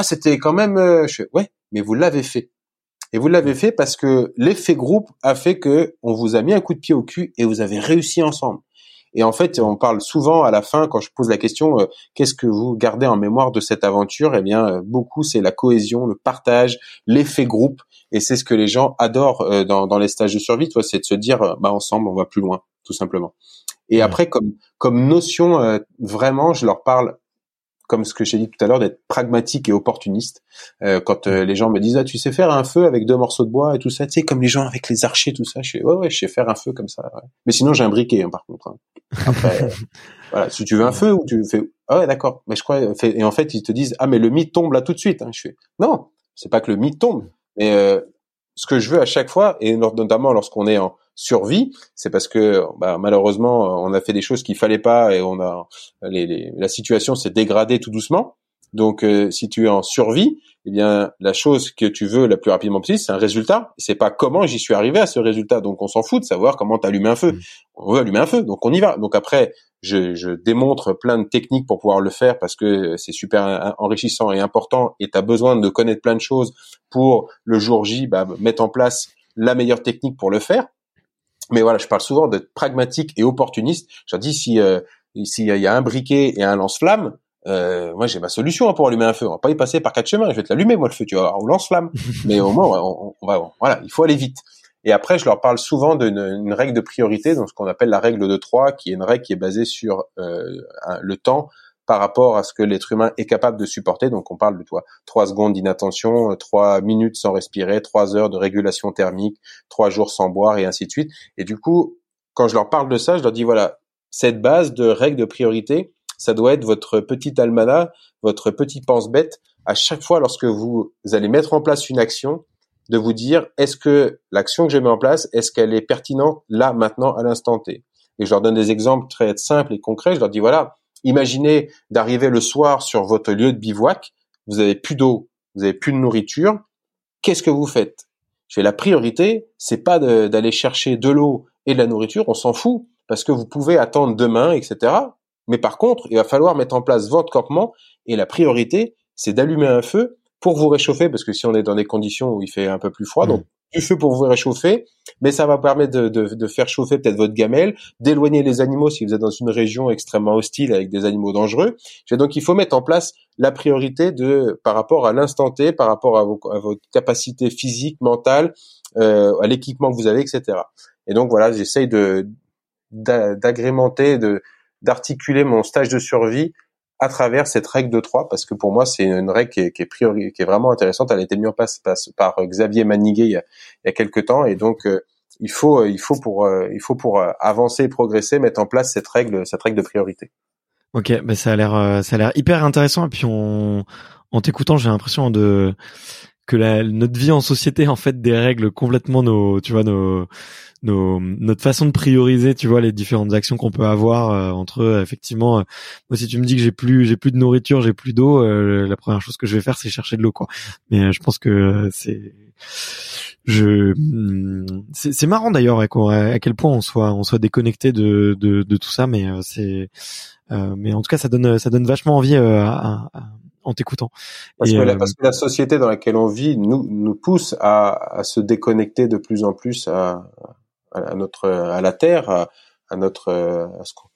ah, c'était quand même, euh, je ouais, mais vous l'avez fait. Et vous l'avez fait parce que l'effet groupe a fait que on vous a mis un coup de pied au cul et vous avez réussi ensemble. Et en fait, on parle souvent à la fin quand je pose la question euh, qu'est-ce que vous gardez en mémoire de cette aventure? Eh bien, euh, beaucoup c'est la cohésion, le partage, l'effet groupe, et c'est ce que les gens adorent dans, dans les stages de survie. Toi, c'est de se dire bah ensemble, on va plus loin, tout simplement. Et après, comme comme notion, vraiment, je leur parle comme ce que j'ai dit tout à l'heure, d'être pragmatique et opportuniste. Euh, quand euh, les gens me disent ah tu sais faire un feu avec deux morceaux de bois et tout ça, tu sais comme les gens avec les archers tout ça, je fais ouais ouais je sais faire un feu comme ça. Mais sinon j'ai un briquet hein, par contre. Hein. Après, voilà si tu veux un feu ou tu fais ah ouais d'accord mais je crois et en fait ils te disent ah mais le mythe tombe là tout de suite. Hein. Je fais non c'est pas que le mythe tombe mais euh, ce que je veux à chaque fois et notamment lorsqu'on est en survie, c'est parce que bah, malheureusement on a fait des choses qu'il fallait pas et on a les, la situation s'est dégradée tout doucement. Donc, euh, si tu es en survie, eh bien, la chose que tu veux la plus rapidement possible, c'est un résultat. C'est pas comment j'y suis arrivé à ce résultat. Donc, on s'en fout de savoir comment tu allumes un feu. Mmh. On veut allumer un feu, donc on y va. Donc après, je, je, démontre plein de techniques pour pouvoir le faire parce que c'est super enrichissant et important. Et tu as besoin de connaître plein de choses pour le jour J, bah, mettre en place la meilleure technique pour le faire. Mais voilà, je parle souvent d'être pragmatique et opportuniste. Je dis si euh, s'il y a un briquet et un lance-flamme, euh, moi j'ai ma solution hein, pour allumer un feu. On va pas y passer par quatre chemins. Je vais te l'allumer moi le feu, tu vois, au lance-flamme. Mais au moins on, va, voilà, il faut aller vite. Et après, je leur parle souvent d'une règle de priorité, donc ce qu'on appelle la règle de trois, qui est une règle qui est basée sur euh, le temps par rapport à ce que l'être humain est capable de supporter. Donc on parle de trois secondes d'inattention, trois minutes sans respirer, trois heures de régulation thermique, trois jours sans boire et ainsi de suite. Et du coup, quand je leur parle de ça, je leur dis voilà, cette base de règle de priorité, ça doit être votre petit almanach, votre petit pense-bête à chaque fois lorsque vous allez mettre en place une action, de vous dire est-ce que l'action que je mets en place, est-ce qu'elle est pertinente là, maintenant, à l'instant T? Et je leur donne des exemples très simples et concrets. Je leur dis voilà, imaginez d'arriver le soir sur votre lieu de bivouac, vous avez plus d'eau, vous avez plus de nourriture. Qu'est-ce que vous faites? J'ai la priorité, c'est pas d'aller chercher de l'eau et de la nourriture, on s'en fout parce que vous pouvez attendre demain, etc. Mais par contre, il va falloir mettre en place votre campement et la priorité, c'est d'allumer un feu pour vous réchauffer, parce que si on est dans des conditions où il fait un peu plus froid, donc mmh. Du feu pour vous réchauffer, mais ça va permettre de, de, de faire chauffer peut-être votre gamelle, d'éloigner les animaux si vous êtes dans une région extrêmement hostile avec des animaux dangereux. Donc il faut mettre en place la priorité de par rapport à l'instant T, par rapport à, vos, à votre capacité physique, mentale, euh, à l'équipement que vous avez, etc. Et donc voilà, j'essaye de d'agrémenter, de d'articuler mon stage de survie à travers cette règle de trois, parce que pour moi c'est une règle qui est, qui est, priori, qui est vraiment intéressante. Elle a été mise en place par, Xavier Maniguet il y a, il y a quelques temps, et donc euh, il faut il faut pour euh, il faut pour euh, avancer et progresser mettre en place cette règle cette règle de priorité. Ok, ben ça a l'air ça a l'air hyper intéressant et puis on en t'écoutant j'ai l'impression de que la, notre vie en société en fait des règles complètement nos tu vois nos nos, notre façon de prioriser, tu vois, les différentes actions qu'on peut avoir euh, entre eux. Effectivement, euh, moi, si tu me dis que j'ai plus, j'ai plus de nourriture, j'ai plus d'eau, euh, la première chose que je vais faire, c'est chercher de l'eau, quoi. Mais je pense que c'est, je, hmm, c'est marrant d'ailleurs à, quel point on soit, on soit déconnecté de, de, de tout ça, mais c'est, mais en tout cas, ça donne, ça donne vachement envie à, en t'écoutant. Parce, que la, parce que la société dans laquelle on vit nous, nous pousse à, à se déconnecter de plus en plus à, à notre à la terre, à, notre à ce qu'on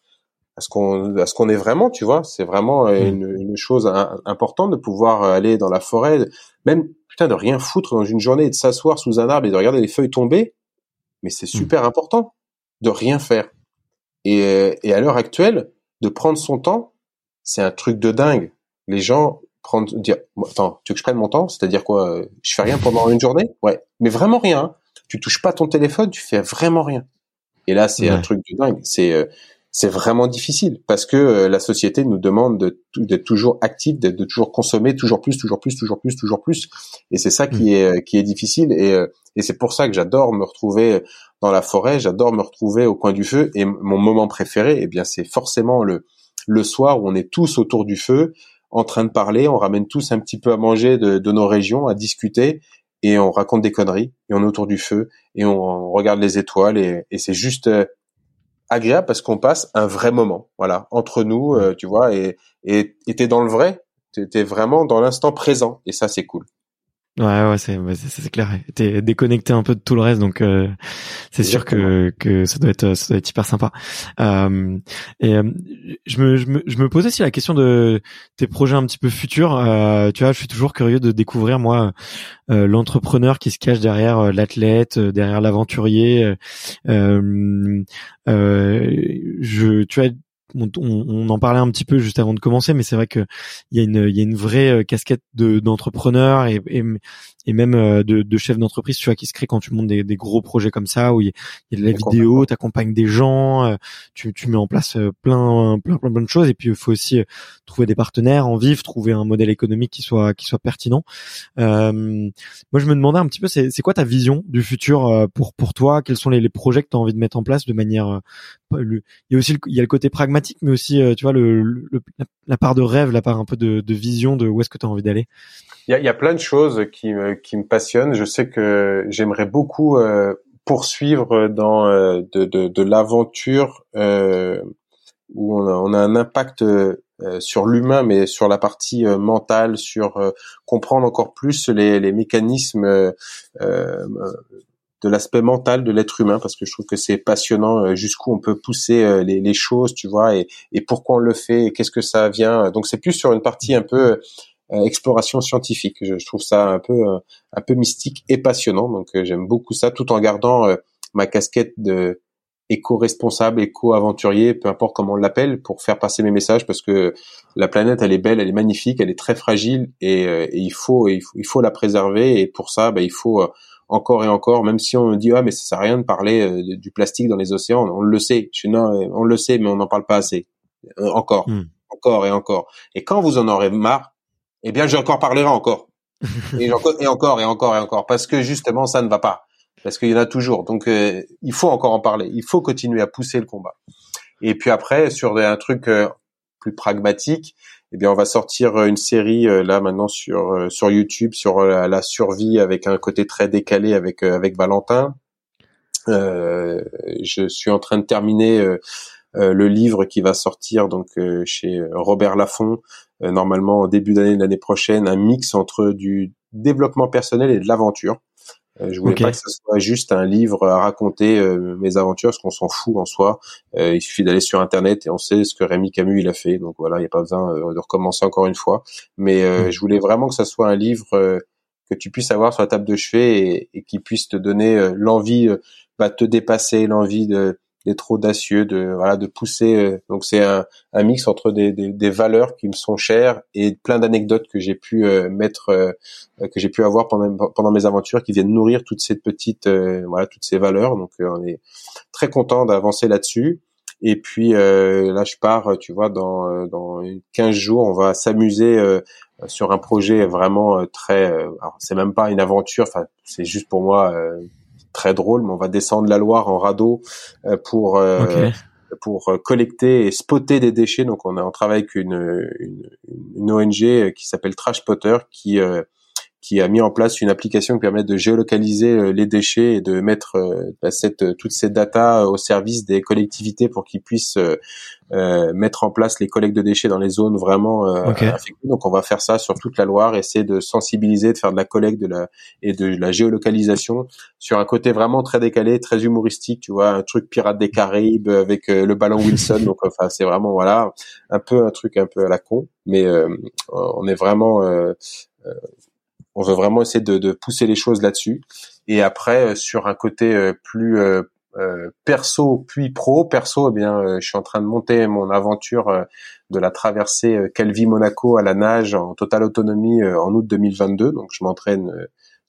à ce qu'on à ce qu'on est vraiment, tu vois. C'est vraiment mm. une, une, chose importante de pouvoir aller dans la forêt, même putain de rien foutre dans une journée, de s'asseoir sous un arbre et de regarder les feuilles tomber. Mais c'est mm. super important de rien faire. Et, et à l'heure actuelle, de prendre son temps, c'est un truc de dingue. Les gens prendre dire attends, tu veux que je prenne mon temps, c'est-à-dire quoi Je fais rien pendant une journée? Ouais, mais vraiment rien. Hein tu touches pas ton téléphone, tu fais vraiment rien. Et là, c'est un truc de dingue. C'est euh, c'est vraiment difficile parce que euh, la société nous demande d'être toujours actif, de, de toujours consommer toujours plus, toujours plus, toujours plus, toujours plus. Et c'est ça qui mm. est qui est difficile. Et euh, et c'est pour ça que j'adore me retrouver dans la forêt, j'adore me retrouver au coin du feu. Et mon moment préféré, eh bien, c'est forcément le le soir où on est tous autour du feu, en train de parler, on ramène tous un petit peu à manger de, de nos régions, à discuter, et on raconte des conneries et on est autour du feu et on, regarde les étoiles et, c'est juste euh, agréable parce qu'on passe un vrai moment, voilà, entre nous, euh, tu vois, et et t'es dans le vrai, t'es vraiment dans l'instant présent et ça c'est cool. Ouais, ouais, c'est c'est clair. T'es déconnecté un peu de tout le reste, donc euh, c'est sûr que que ça doit être ça doit être hyper sympa. Euh, et euh, je me je me je me posais aussi la question de tes projets un petit peu futurs. Euh, tu vois, je suis toujours curieux de découvrir moi l'entrepreneur qui se cache derrière l'athlète, derrière l'aventurier. je tu vois on, en parlait un petit peu juste avant de commencer, mais c'est vrai que il y a une vraie euh, casquette de d'entrepreneur et, et même euh, de, de chef d'entreprise, tu vois, qui se crée quand tu montes des, des gros projets comme ça où il y a, de la vidéo, tu accompagnes des gens, euh, tu, tu mets en place plein plein plein, plein de choses et puis il faut aussi trouver des partenaires en vivre, trouver un modèle économique qui soit qui soit pertinent. Euh, moi, je me demandais un petit peu, c'est quoi ta vision du futur pour pour toi? Quels sont les, les projets que tu as envie de mettre en place de manière il y a aussi le, il y a le côté pragmatique mais aussi, tu vois, le, la, part de rêve, la part un peu de, de vision de où est-ce que tu as envie d'aller? Il y a, y a, plein de choses qui qui me passionnent. Je sais que j'aimerais beaucoup poursuivre dans de, de, l'aventure où on a, un impact euh, sur l'humain, mais sur la partie euh, mentale, sur euh, comprendre encore plus les, mécanismes de l'aspect mental de l'être humain, parce que je trouve que c'est passionnant jusqu'où on peut pousser les, les, choses, tu vois, et, et pourquoi on le fait, et qu'est-ce que ça vient. Donc c'est plus sur une partie un peu exploration scientifique. Je, je, trouve ça un peu un peu mystique et passionnant. Donc j'aime beaucoup ça, tout en gardant ma casquette de éco-responsable, éco-aventurier, peu importe comment on l'appelle, pour faire passer mes messages parce que la planète, elle est belle, elle est magnifique, elle est très fragile et, euh, il, faut, il, faut, la préserver et pour ça, bah, il faut euh, encore et encore, même si on dit ah mais ça sert à rien de parler euh, du plastique dans les océans, on le sait, je, non, on le sait, mais on n'en parle pas assez, encore, hmm. encore et encore. Et quand vous en aurez marre, eh bien j'en parlerai encore. et, encore et encore et encore et encore parce que justement ça ne va pas parce qu'il y en a toujours. Donc euh, il faut encore en parler. Il faut continuer à pousser le combat. Et puis après, sur un truc euh, plus pragmatique, eh bien on va sortir euh, une série là maintenant sur sur YouTube sur la, survie avec un côté très décalé avec avec Valentin. je suis en train de terminer le livre qui va sortir donc chez Robert Laffont normalement au début d'année de l'année prochaine, un mix entre du développement personnel et de l'aventure. Euh, je voulais pas que ce soit juste un livre à raconter euh, mes aventures, parce qu'on s'en fout en soi. Euh, il suffit d'aller sur Internet et on sait ce que Rémi Camus il a fait. Donc voilà, il n'y a pas besoin de recommencer encore une fois. Mais mm. je voulais vraiment que ce soit un livre que tu puisses avoir sur la table de chevet et, et qui puisse te donner l'envie, bah, te dépasser, l'envie de d'être audacieux, de voilà, de pousser. Euh, donc c'est un, un, mix entre des, des, des, valeurs qui me sont chères et plein d'anecdotes que j'ai pu euh, mettre, euh, que j'ai pu avoir pendant pendant mes aventures, qui viennent nourrir toutes ces petites voilà toutes ces valeurs. Donc on est très content d'avancer là-dessus. Et puis là, je pars, tu vois, dans dans 15 jours, on va s'amuser sur un projet vraiment très. alors c'est même pas une aventure, enfin c'est juste pour moi très drôle, mais on va descendre la Loire en radeau euh, pour euh, pour euh, collecter et spotter des déchets. Donc on, a, on travaille avec une, une, une ONG qui s'appelle Trash Potter qui qui a mis en place une application qui permet de géolocaliser euh, les déchets et de mettre euh, bah, cette, euh, toutes ces datas au service des collectivités pour qu'ils puissent mettre en place les collectes de déchets dans les zones vraiment affectées. Donc on va faire ça sur toute la Loire, essayer de sensibiliser, de faire de la collecte de la, et de la géolocalisation sur un côté vraiment très décalé, très humoristique, tu vois, un truc pirate des Caraïbes avec le ballon Wilson. donc enfin c'est vraiment voilà un peu un truc un peu à la con, mais on est vraiment on veut vraiment essayer de, de pousser les choses là-dessus. Et après, euh, sur un côté euh, plus euh, perso puis pro, perso, eh bien, je suis en train de monter mon aventure de la traversée Calvi Monaco à la nage en totale autonomie en août 2022. Donc, je m'entraîne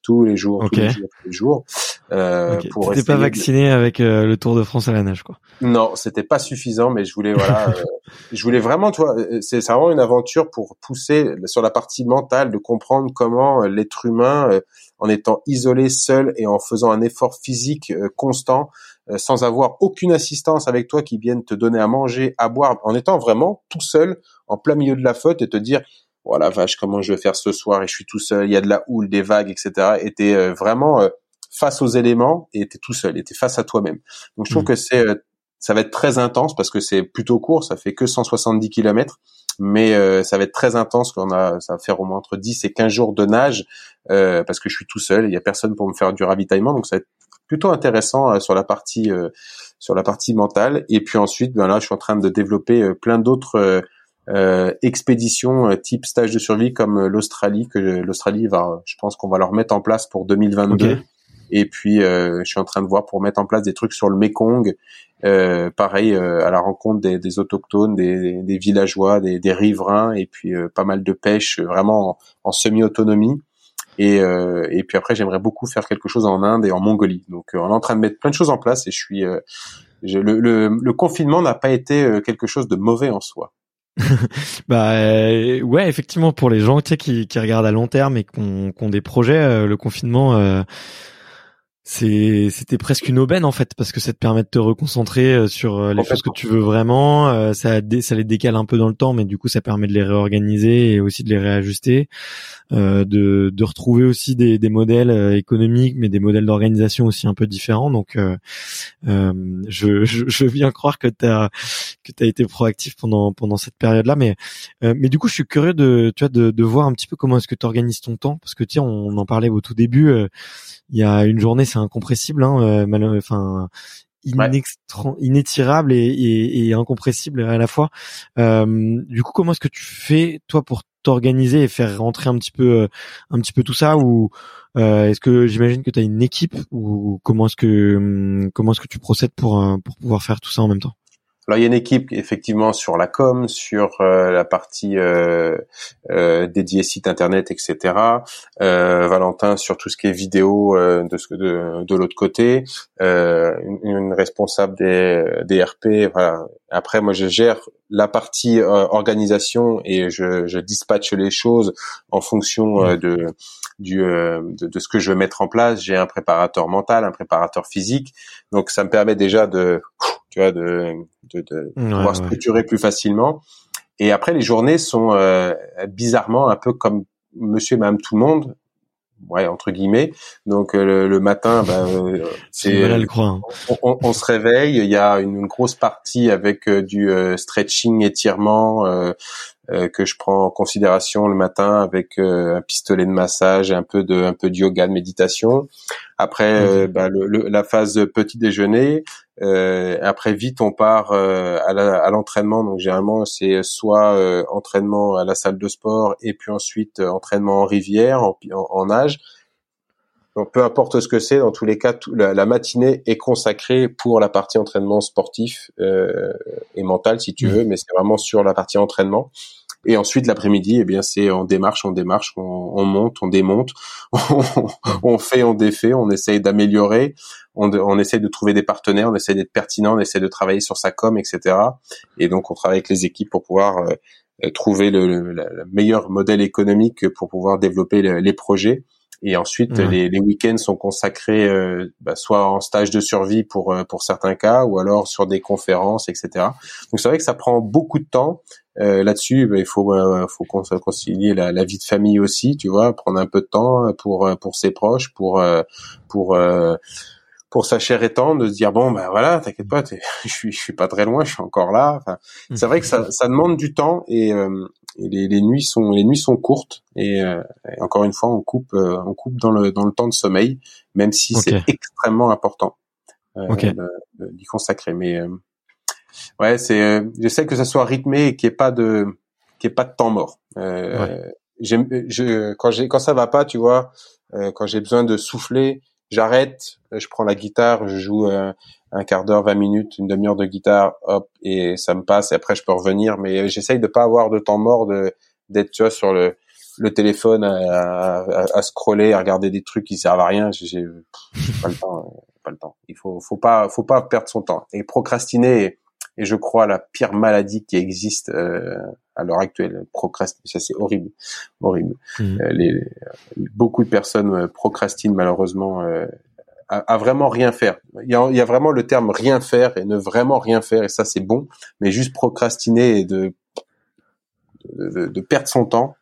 tous les jours, tous les jours, tous les jours. Euh, okay. pas vacciné avec euh, le Tour de France à la nage, quoi. Non, c'était pas suffisant, mais je voulais voilà, euh, je voulais vraiment, toi, euh, c'est vraiment une aventure pour pousser sur la partie mentale, de comprendre comment l'être humain, en étant isolé, seul et en faisant un effort physique constant, sans avoir aucune assistance avec toi qui vienne te donner à manger, à boire, en étant vraiment tout seul, en plein milieu de la faute et te dire voilà oh vache comment je vais faire ce soir et je suis tout seul il y a de la houle des vagues etc et t'es euh, vraiment euh, face aux éléments et t'es tout seul et t'es face à toi-même. Donc je trouve mmh. que c'est euh, ça va être très intense parce que c'est plutôt court ça fait que 170 km mais ça va être très intense qu'on a ça va faire au moins entre 10 et 15 jours de nage parce que je suis tout seul il y a personne pour me faire du ravitaillement. Donc ça va être plutôt intéressant sur la partie sur la partie mentale. Et puis ensuite ben là je suis en train de développer plein d'autres euh, expéditions euh, type stage de survie comme euh, l'Australie que l'Australie va je pense qu'on va leur mettre en place pour 2022 et puis je suis en train de voir pour mettre en place des trucs sur le Mekong pareil à la rencontre des, des autochtones des, des, villageois des, des, riverains et puis pas mal de pêche vraiment en, semi-autonomie. Et, et puis après j'aimerais beaucoup faire quelque chose en Inde et en Mongolie. Donc on est en train de mettre plein de choses en place et je suis je, le, le, le, confinement n'a pas été quelque chose de mauvais en soi. Bah euh, ouais, effectivement, pour les gens qui, qui regardent à long terme et qui ont, des projets, euh, le confinement, euh, c'était presque une aubaine en fait parce que ça te permet de te reconcentrer euh, sur euh, les choses que tu veux vraiment euh, ça ça les décale un peu dans le temps mais du coup ça permet de les réorganiser et aussi de les réajuster euh, de de retrouver aussi des des modèles économiques mais des modèles d'organisation aussi un peu différents. Donc euh, je, je, je veux bien croire que tu as que tu as été proactif pendant pendant cette période là mais mais du coup je suis curieux de tu vois de de voir un petit peu comment est-ce que tu organises ton temps parce que tiens on en parlait au tout début il y a une journée, c'est incompressible, hein, euh, inétirable et, incompressible à la fois. Euh, du coup, comment est-ce que tu fais toi pour t'organiser et faire rentrer un petit peu, euh, un petit peu tout ça ou est-ce que j'imagine que tu as une équipe ou comment est-ce que hum, comment est-ce que tu procèdes pour pour pouvoir faire tout ça en même temps? Alors il y a une équipe effectivement sur la com, sur euh, la partie euh, euh, dédiée site internet, etc. Euh, Valentin sur tout ce qui est vidéo euh, de, ce, de, de l'autre côté, une, une, responsable des, des RP. Voilà. Après moi je gère la partie organisation et je, je dispatche les choses en fonction de du de, de, ce que je veux mettre en place. J'ai un préparateur mental, un préparateur physique, donc ça me permet déjà de tu vois, de, de, de pouvoir structurer plus facilement. Et après, les journées sont euh, bizarrement un peu comme Monsieur et Madame tout le monde, ouais entre guillemets. Donc euh, le, matin, ben, euh, c'est hein. on, on, se réveille, il y a une, grosse partie avec du stretching, étirement, euh, que je prends en considération le matin avec euh, un pistolet de massage et un peu de un peu de yoga de méditation. Après euh, bah, le, la phase petit déjeuner. après vite on part à l'entraînement. Donc généralement c'est soit entraînement à la salle de sport et puis ensuite entraînement en rivière en, en, nage. Donc, peu importe ce que c'est, dans tous les cas, la, la, matinée est consacrée pour la partie entraînement sportif euh, et mental, si tu mmh. veux, mais c'est vraiment sur la partie entraînement. Et ensuite, l'après-midi, eh bien, c'est on démarche, on démarche, on, on monte, on démonte, on, fait, on défait, on essaye d'améliorer, on, on essaye de trouver des partenaires, on essaye d'être pertinent, on essaye de travailler sur sa com, etc. Et donc, on travaille avec les équipes pour pouvoir euh, trouver le, le, meilleur modèle économique pour pouvoir développer les projets. Et ensuite, les, les week-ends sont consacrés euh, bah, soit en stage de survie pour euh, pour certains cas, ou alors sur des conférences, etc. Donc c'est vrai que ça prend beaucoup de temps. Euh, là-dessus, bah, il faut euh, faut concilier la, la, vie de famille aussi, tu vois, prendre un peu de temps pour pour ses proches, pour pour pour sa chair étendre, de se dire bon ben voilà, t'inquiète pas, je suis je suis pas très loin, je suis encore là. Enfin, c'est vrai que ça ça demande du temps et et les, les, nuits sont les nuits sont courtes et, euh, encore une fois on coupe euh, on coupe dans le dans le temps de sommeil même si c'est extrêmement important euh, d'y consacrer. Mais euh, ouais c'est j'essaie que ça soit rythmé et qu'il n'y ait pas de qu'il ait pas de temps mort. J'aime je quand j'ai quand ça va pas tu vois quand j'ai besoin de souffler j'arrête je prends la guitare je joue un quart d'heure, 20 minutes, une demi-heure de guitare, hop, et ça me passe, et après je peux revenir. Mais j'essaye de pas avoir de temps mort, de d'être, tu vois, sur le, le téléphone à, à, scroller, à regarder des trucs qui servent à rien. J'ai pas le temps, euh, pas le temps. Il faut, faut pas, faut pas perdre son temps. Et procrastiner et je crois la pire maladie qui existe euh, à l'heure actuelle. Procrastiner, ça c'est horrible, horrible. Mmh. Euh, les, beaucoup de personnes procrastinent malheureusement à, vraiment rien faire. Il y, a, il y, a, vraiment le terme rien faire et ne vraiment rien faire et ça c'est bon, mais juste procrastiner et de de, de perdre son temps,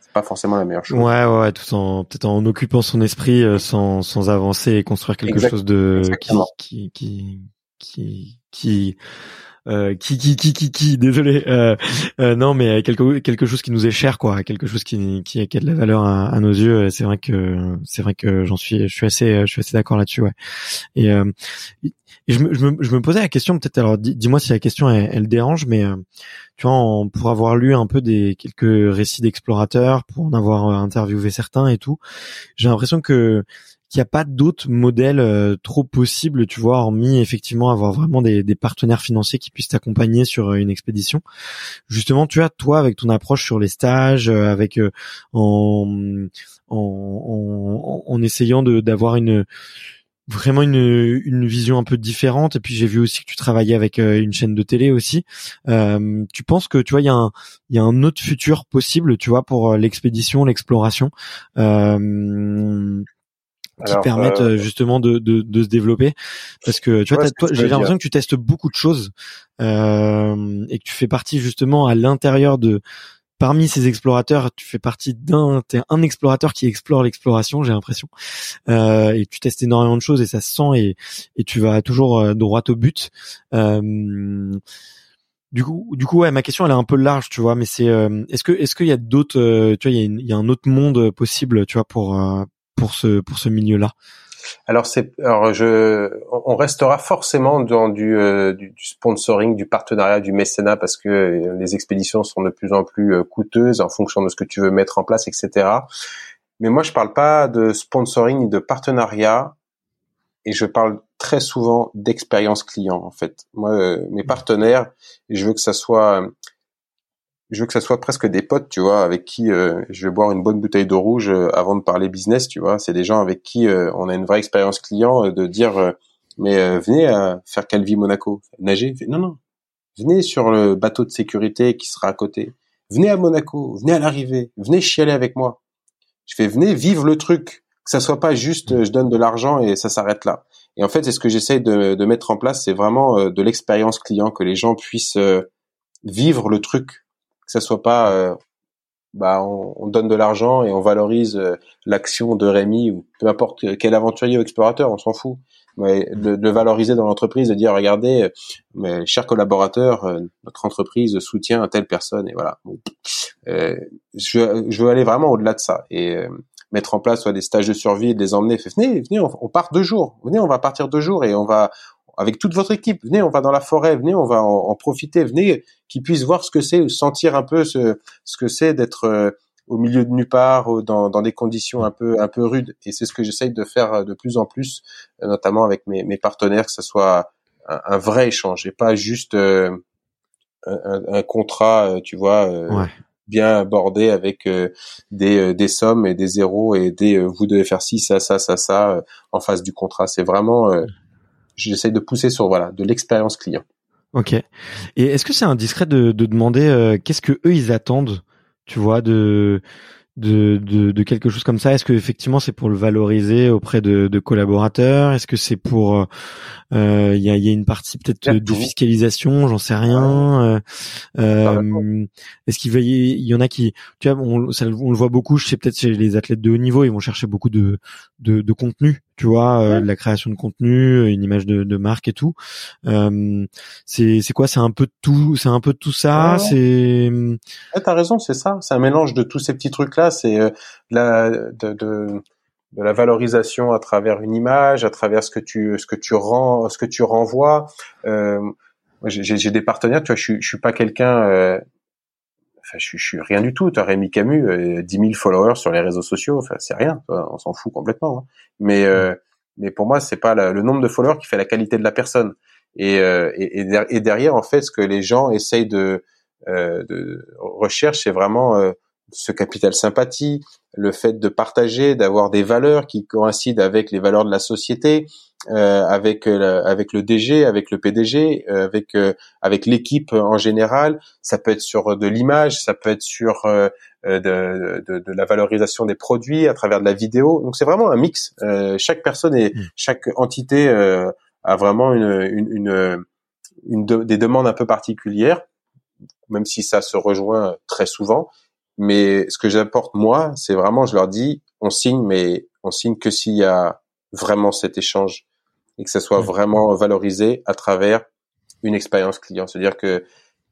c'est pas forcément la meilleure chose. Ouais, ouais, tout en peut-être en occupant son esprit euh, sans sans avancer et construire quelque chose de qui qui qui qui euh, qui qui qui qui qui désolé euh, euh, non mais quelque quelque chose qui nous est cher quoi quelque chose qui qui, a de la valeur à, à nos yeux c'est vrai que c'est vrai que j'en suis je suis assez je suis assez d'accord là-dessus ouais. Et, euh, je, me, je, me, je me posais la question peut-être alors dis-moi si la question elle, elle dérange mais euh, tu vois pour avoir lu un peu des quelques récits d'explorateurs pour en avoir interviewé certains et tout j'ai l'impression que qu'il n'y a pas d'autres modèles euh, trop possibles, tu vois, hormis effectivement avoir vraiment des, des partenaires financiers qui puissent t'accompagner sur euh, une expédition. Justement, tu as toi avec ton approche sur les stages, euh, avec en, en, en, en, essayant d'avoir une vraiment une, une vision un peu différente. Et puis j'ai vu aussi que tu travaillais avec une chaîne de télé aussi. Euh, tu penses que tu vois il y a un il y a un autre futur possible tu vois pour l'expédition l'exploration? Euh, qui permettent euh, justement de, de, de, se développer. Parce que tu vois, toi, j'ai l'impression que tu testes beaucoup de choses euh, et que tu fais partie justement à l'intérieur de parmi ces explorateurs tu fais partie d'un t'es un explorateur qui explore l'exploration j'ai l'impression. Euh, et tu testes énormément de choses et ça se sent et et tu vas toujours euh, droit au but. Euh, du coup, du coup, ouais, ma question elle est un peu large, tu vois, mais c'est euh, est-ce que est-ce qu'il y a d'autres, euh, tu vois, il y, a il y, a un autre monde possible, tu vois, pour euh, pour ce pour ce milieu-là. Alors c'est, alors je, on restera forcément dans du, du, du, sponsoring, du partenariat, du mécénat, parce que les expéditions sont de plus en plus coûteuses en fonction de ce que tu veux mettre en place, etc. Mais moi, je parle pas de sponsoring ni de partenariat et je parle très souvent d'expérience client en fait. Moi, euh, mes partenaires, je veux que ça soit, je veux que ça soit presque des potes, tu vois, avec qui euh, je vais boire une bonne bouteille de rouge euh, avant de parler business, tu vois. C'est des gens avec qui on a une vraie expérience client, de dire, mais venez faire Calvi Monaco, nager. Non, non, venez sur le bateau de sécurité qui sera à côté. Venez à Monaco, venez à l'arrivée, venez chialer avec moi. Je fais venez vivre le truc que ça soit pas juste euh, je donne de l'argent et ça s'arrête là. Et en fait, c'est ce que j'essaye de, mettre en place, c'est vraiment euh, de l'expérience client, que les gens puissent euh, vivre le truc, que ça soit pas bah on, donne de l'argent et on valorise l'action de Rémi ou peu importe quel aventurier ou explorateur, on s'en fout. Mais de, de, valoriser dans l'entreprise, de dire regardez, mes chers collaborateurs, notre entreprise soutient telle personne et voilà. Euh, je, je veux aller vraiment au-delà de ça et mettre en place soit des stages de survie, de les emmener. venez, venez, on, part deux jours. Venez, on va partir deux jours et on va avec toute votre équipe. Venez, on va dans la forêt. Venez, on va en, profiter. Venez, qu'ils puissent voir ce que c'est, sentir un peu ce, ce que c'est d'être euh, au milieu de nulle part, dans, dans des conditions un peu un peu rudes. Et c'est ce que j'essaye de faire euh, de plus en plus, euh, notamment avec mes, mes partenaires, que ce soit un, vrai échange et pas juste un, un, contrat, tu vois, ouais bien abordé avec euh, des, euh, des sommes et des zéros et des euh, vous devez faire ci ça ça ça ça en face du contrat c'est vraiment j'essaie de pousser sur voilà de l'expérience client. Ok. Et est-ce que c'est indiscret de, de demander qu'est-ce que eux ils attendent tu vois de de, de, de, quelque chose comme ça? Est-ce que effectivement c'est pour le valoriser auprès de, de collaborateurs? Est-ce que c'est pour il euh, y, a, y, a, une partie peut-être de fiscalisation, j'en sais rien. Euh, euh Est-ce qu'il y, y en a qui, tu vois, on, ça, on le voit beaucoup. Je sais peut-être chez les athlètes de haut niveau, ils vont chercher beaucoup de de, de contenu, tu vois, euh, la création de contenu, une image de, de marque et tout. Euh, c'est c'est quoi? C'est un peu de tout. C'est un peu de tout ça? C'est. Ouais, T'as raison, c'est ça. C'est un mélange de tous ces petits trucs là. C'est la de, de de la valorisation à travers une image, à travers ce que tu ce que tu rends, ce que tu renvoies. Euh, j'ai des partenaires, tu vois, je, suis, je suis pas quelqu'un, euh, enfin, je, je suis rien du tout. Tu as Rémi Camus, euh, 10 000 followers sur les réseaux sociaux, enfin, c'est rien, on s'en fout complètement. Hein. Mais euh, mais pour moi, c'est pas le nombre de followers qui fait la qualité de la personne. Et, euh, et, derrière, en fait, ce que les gens essayent de, euh, de recherche, c'est vraiment ce capital sympathie, le fait de partager, d'avoir des valeurs qui coïncident avec les valeurs de la société, euh, avec euh, avec le DG, avec le PDG, euh, avec euh, avec l'équipe en général. Ça peut être sur de l'image, ça peut être sur de, de, de, la valorisation des produits à travers de la vidéo. Donc c'est vraiment un mix. chaque personne et mmh. chaque entité a vraiment une, une, une, une des demandes un peu particulières, même si ça se rejoint très souvent. Mais ce que j'apporte moi, c'est vraiment, je leur dis, on signe, mais on signe que s'il y a vraiment cet échange et que ça soit vraiment valorisé à travers une expérience client. C'est-à-dire que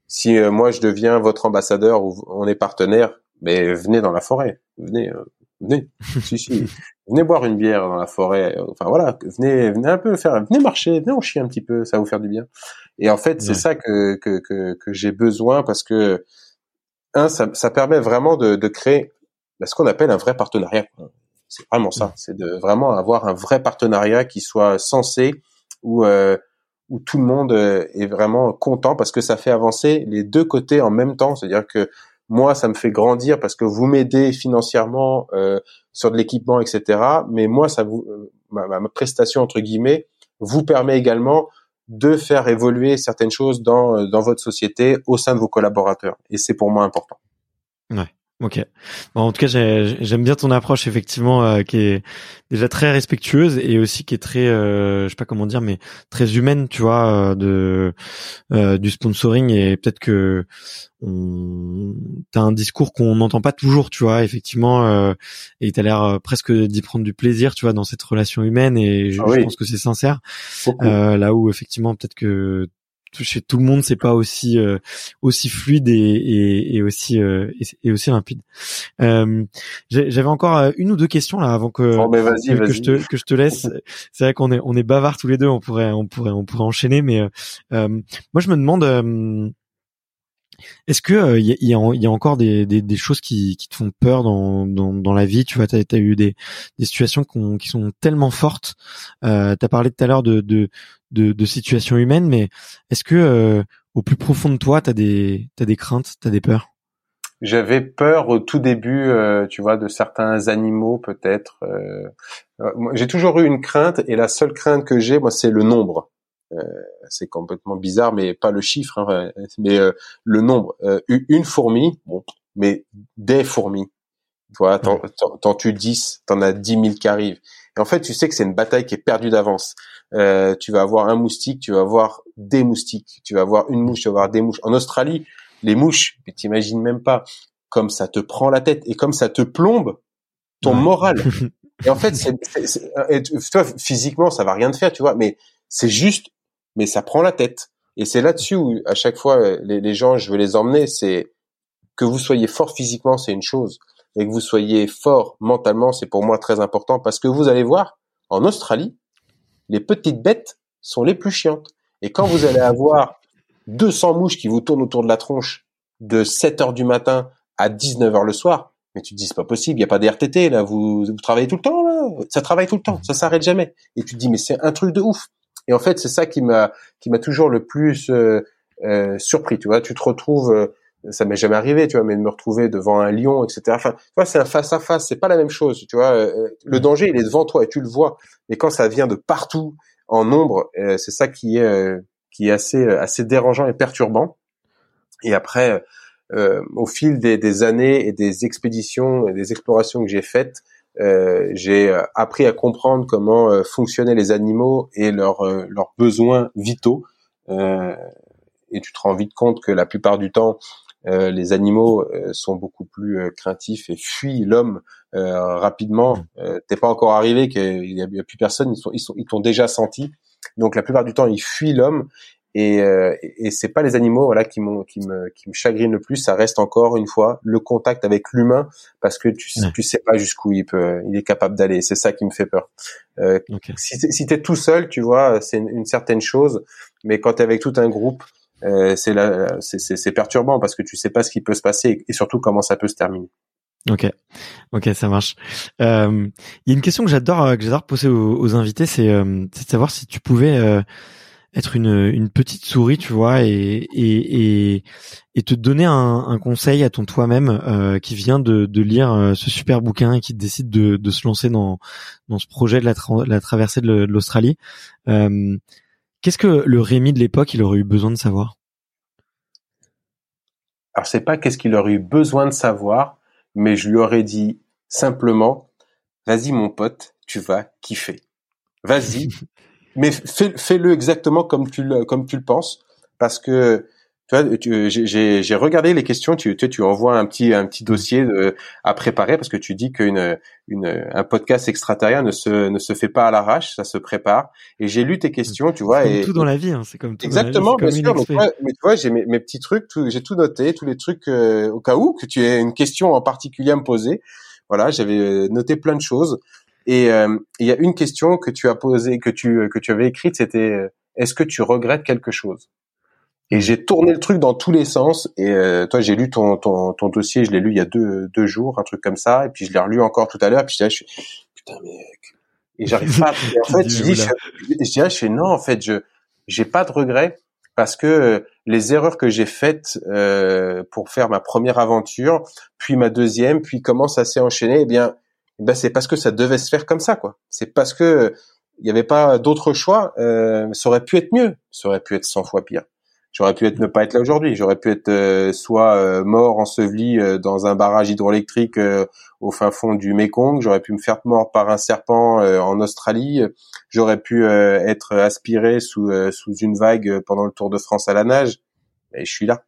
si euh, moi je deviens votre ambassadeur ou on est partenaire, mais venez dans la forêt, venez, euh, venez, si si, venez boire une bière dans la forêt. Enfin voilà, venez, venez un peu faire, venez marcher, venez on chie un petit peu, ça va vous faire du bien. Et en fait, c'est ça que que que, que j'ai besoin parce que un, ça, ça permet vraiment de, de créer bah, ce qu'on appelle un vrai partenariat. C'est vraiment ça. C'est de vraiment avoir un vrai partenariat qui soit sensé, où euh, où tout le monde euh, est vraiment content parce que ça fait avancer les deux côtés en même temps. C'est-à-dire que moi, ça me fait grandir parce que vous m'aidez financièrement euh, sur de l'équipement, etc. Mais moi, ça vous, ma, ma, prestation entre guillemets vous permet également de faire évoluer certaines choses dans, dans votre société au sein de vos collaborateurs. Et c'est pour moi important. Ok. Bon, en tout cas, j'aime bien ton approche effectivement, euh, qui est déjà très respectueuse et aussi qui est très, euh, je sais pas comment dire, mais très humaine, tu vois, euh, de euh, du sponsoring et peut-être que on, t'as un discours qu'on n'entend pas toujours, tu vois, effectivement, euh, et t'as l'air presque d'y prendre du plaisir, tu vois, dans cette relation humaine et je, ah je pense que c'est sincère. là où effectivement peut-être que chez tout le monde c'est pas aussi euh, aussi fluide et, et, et aussi euh, et, aussi limpide. Euh, J'avais encore euh, une ou deux questions là avant que, que, je te que je te laisse. C'est vrai qu'on est on est bavard tous les deux. On pourrait on pourrait on pourrait enchaîner, mais moi je me demande. Est-ce que il y, a, y, a, encore des, choses qui, te font peur dans, la vie? Tu as, eu des, situations qui sont tellement fortes. Euh, parlé tout à l'heure de, situations humaines, mais est-ce que euh, au plus profond de toi, t'as des craintes, t'as des peurs? J'avais peur au tout début, euh, tu vois, de certains animaux peut-être. Euh, j'ai toujours eu une crainte, et la seule crainte que j'ai, moi, c'est le nombre. C'est complètement bizarre, mais pas le chiffre, hein, mais le nombre. une fourmi, bon, mais des fourmis. Tu vois, t'en tues 10, t'en as 10 000 qui arrivent. Et en fait, tu sais que c'est une bataille qui est perdue d'avance. Euh, tu vas avoir un moustique, tu vas avoir des moustiques, tu vas avoir une mouche, tu vas avoir des mouches. En Australie, les mouches, tu t'imagines même pas comme ça te prend la tête et comme ça te plombe ton moral. et en fait, c'est, toi, physiquement, ça va rien te faire, tu vois, mais c'est juste, mais ça prend la tête. Et c'est là-dessus où, à chaque fois, les, les gens, je veux les emmener, c'est que vous soyez fort physiquement, c'est une chose, et que vous soyez fort mentalement, c'est pour moi très important parce que vous allez voir, en Australie, les petites bêtes sont les plus chiantes. Et quand vous allez avoir 200 mouches qui vous tournent autour de la tronche de 7 heures du matin à 19 heures le soir, mais tu te dis c'est pas possible, il y a pas d'RTT là, vous, vous travaillez tout le temps là, ça travaille tout le temps, ça s'arrête jamais. Et tu te dis mais c'est un truc de ouf. Et en fait c'est ça qui m'a qui m'a toujours le plus euh, euh, surpris. Tu vois, tu te retrouves euh, ça m'est jamais arrivé, tu vois, mais de me retrouver devant un lion, etc. Enfin, tu vois, c'est un face à face, c'est pas la même chose, tu vois. Euh, le danger, il est devant toi et tu le vois. Mais quand ça vient de partout, en nombre, euh, c'est ça qui est euh, qui est assez assez dérangeant et perturbant. Et après, au fil des, des, années et des expéditions et des explorations que j'ai faites, j'ai appris à comprendre comment fonctionnaient les animaux et leurs leurs besoins vitaux. et tu te rends vite compte que la plupart du temps, euh, les animaux euh, sont beaucoup plus euh, craintifs et fuient l'homme rapidement. T'es pas encore arrivé qu'il y, a plus personne, ils sont, ils sont, ils t'ont déjà senti. Donc la plupart du temps, ils fuient l'homme et, euh, et c'est pas les animaux voilà qui m'ont qui me qui me chagrinent le plus. Ça reste encore une fois le contact avec l'humain parce que tu tu sais pas jusqu'où il peut il est capable d'aller. C'est ça qui me fait peur. Euh, si si t'es tout seul tu vois c'est une, une, certaine chose mais quand t'es avec tout un groupe euh, c'est c'est perturbant parce que tu sais pas ce qui peut se passer et surtout comment ça peut se terminer. Ok, ok, ça marche. Euh, il y a une question que j'adore euh, que j'adore poser aux, invités, c'est de savoir si tu pouvais être une, une petite souris, tu vois, et et, et, te donner un, un conseil à ton toi-même qui vient de, de lire ce super bouquin et qui décide de, de se lancer dans dans ce projet de la, la traversée de l'Australie. Qu'est-ce que le Rémi de l'époque, il aurait eu besoin de savoir? Alors, c'est pas qu'est-ce qu'il aurait eu besoin de savoir, mais je lui aurais dit simplement, vas-y mon pote, tu vas kiffer. Vas-y, mais fais-le exactement comme tu le, comme tu le penses, parce que j'ai regardé les questions. Tu, tu, tu envoies un petit un petit dossier de, à préparer parce que tu dis qu'une une, un podcast extraterrien ne se ne se fait pas à l'arrache, ça se prépare. Et j'ai lu tes questions, tu vois. Comme et tout dans la vie, hein, c'est comme tout. Exactement, bien sûr. mais tu vois, j'ai mes, mes, petits trucs, j'ai tout noté, tous les trucs euh, au cas où que tu aies une question en particulier à me poser. Voilà, j'avais euh, noté plein de choses. Et euh, il y a une question que tu as posée, que tu que tu avais écrite, c'était est-ce que tu regrettes quelque chose? Et j'ai tourné le truc dans tous les sens. Et euh, toi, j'ai lu ton, ton, ton dossier, je l'ai lu il y a deux, deux jours, un truc comme ça. Et puis je l'ai relu encore tout à l'heure. Puis je suis putain mais et j'arrive pas. Et en fait, je dis, je, je dirais, je fais non. En fait, je j'ai pas de regrets parce que euh, les erreurs que j'ai faites euh, pour faire ma première aventure, puis ma deuxième, puis comment ça s'est enchaîné, eh bien, ben c'est parce que ça devait se faire comme ça, quoi. C'est parce que il n'y avait pas d'autre choix. Euh, ça aurait pu être mieux, ça aurait pu être 100 fois pire. J'aurais pu être ne pas être là aujourd'hui. J'aurais pu être euh, soit euh, mort, enseveli euh, dans un barrage hydroélectrique au fin fond du Mekong. J'aurais pu me faire mort par un serpent en Australie. J'aurais pu être aspiré sous sous une vague pendant le Tour de France à la nage. Et je suis là.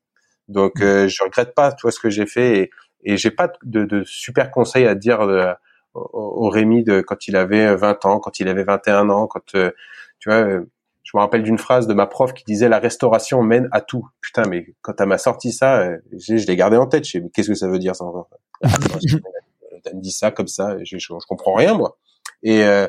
Donc je regrette pas tout ce que j'ai fait et, et j'ai pas de, de, super conseils à dire au, au Rémi de quand il avait 20 ans, quand il avait 21 ans, quand tu vois je me rappelle d'une phrase de ma prof qui disait la restauration mène à tout. Putain, mais quand elle m'a sorti ça, euh, je, je l'ai gardé en tête. Je sais, qu'est-ce que ça veut dire ça Elle me dit ça comme ça, je, comprends rien moi. Et euh,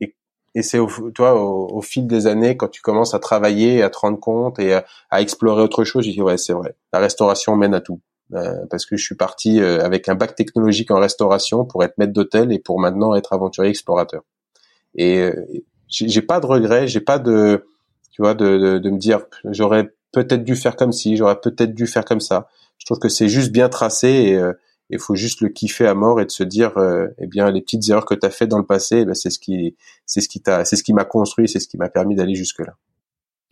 et, c'est au, toi au, au, fil des années quand tu commences à travailler, à te rendre compte et à, explorer autre chose, je dis ouais c'est vrai. La restauration mène à tout. Euh, parce que je suis parti euh, avec un bac technologique en restauration pour être maître d'hôtel et pour maintenant être aventurier explorateur. Et, j'ai pas de regrets, j'ai pas de, tu vois, de, de, de me dire j'aurais peut-être dû faire comme ci, j'aurais peut-être dû faire comme ça. Je trouve que c'est juste bien tracé et il euh, faut juste le kiffer à mort et de se dire, euh, eh bien, les petites erreurs que tu as fait dans le passé, eh ben, c'est ce qui, c'est ce qui t'a, c'est ce qui m'a construit, c'est ce qui m'a permis d'aller jusque là.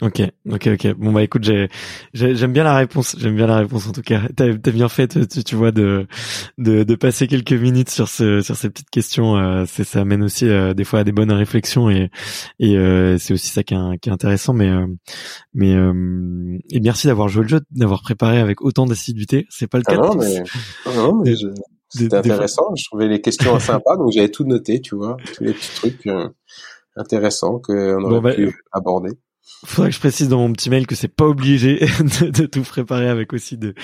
Ok, ok, ok. Bon bah écoute, j'ai, j'aime bien la réponse. J'aime bien la réponse en tout cas. T'as, as bien fait, tu, tu vois, de, de, de passer quelques minutes sur ce, sur ces petites questions. Euh, c'est, ça amène aussi euh, des fois à des bonnes réflexions et, et euh, c'est aussi ça qui est, qui est intéressant. Mais, mais et merci d'avoir joué le jeu, d'avoir préparé avec autant d'assiduité. C'est pas le cas. Ah non, mais, non, mais c'était intéressant. Je trouvais les questions sympas, donc j'avais tout noté, tu vois, tous les petits trucs intéressants qu'on aurait bah, pu aborder. Faudrait que je précise dans mon petit mail que c'est pas obligé de, de, tout préparer avec aussi de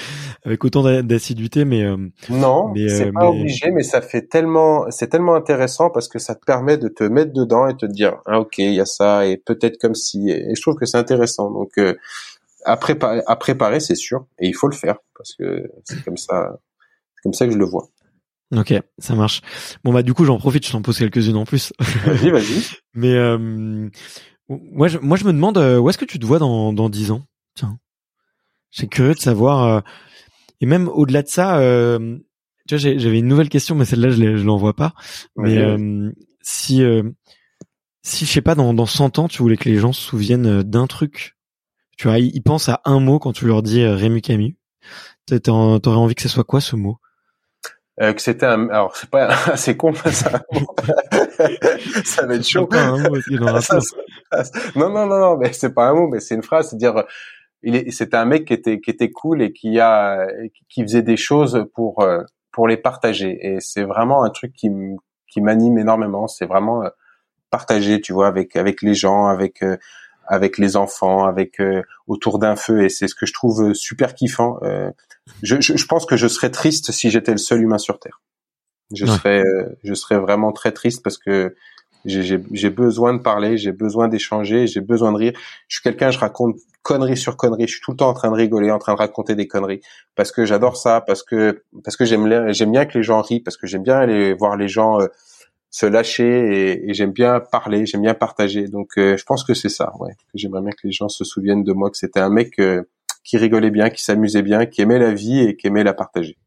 avec autant d'assiduité, mais euh, non, c'est euh, pas obligé, mais ça fait tellement c'est tellement intéressant parce que ça te permet de te mettre dedans et te dire ah ok il y a ça et peut-être comme si et, je trouve que c'est intéressant donc euh, à préparer à préparer c'est sûr et il faut le faire parce que c'est comme ça c'est comme ça que je le vois. Ok, ça marche. Bon bah du coup j'en profite, je t'en pose quelques-unes en plus. Vas-y, vas-y. mais euh, moi, je, moi, je me demande euh, où est-ce que tu te vois dans dans dix ans? Tiens, j'ai curieux de savoir. Euh, et même au-delà de ça, euh, tu vois, j'avais une nouvelle question, mais celle-là, je, je l'envoie pas. Mais si si je sais pas, dans dans 100 ans, tu voulais que les gens se souviennent d'un truc, tu vois, ils, pensent à un mot quand tu leur dis Rému Camus. T'aurais envie que ce soit quoi ce mot? Euh, que c'était un alors c'est pas assez con ça ça va être chaud. Non non non non mais c'est pas un mot mais c'est une phrase c'est dire il est c'était un mec qui était qui était cool et qui a qui faisait des choses pour euh, pour les partager. Et c'est vraiment un truc qui qui m'anime énormément. C'est vraiment euh, partager tu vois avec avec les gens avec avec les enfants, avec autour d'un feu, et c'est ce que je trouve super kiffant. Euh, je, je, pense que je serais triste si j'étais le seul humain sur Terre. Je serais, euh, je serais vraiment très triste parce que j'ai besoin de parler, j'ai besoin d'échanger, j'ai besoin de rire. Je suis quelqu'un, je raconte conneries sur conneries. Je suis tout le temps en train de rigoler, en train de raconter des conneries parce que j'adore ça, parce que parce que j'aime j'aime bien que les gens rient, parce que j'aime bien aller voir les gens euh, se lâcher et, et j'aime bien parler, j'aime bien partager. Donc euh, je pense que c'est ça, ouais. J'aimerais bien que les gens se souviennent de moi, que c'était un mec qui rigolait bien, qui s'amusait bien, qui aimait la vie et qui aimait la partager.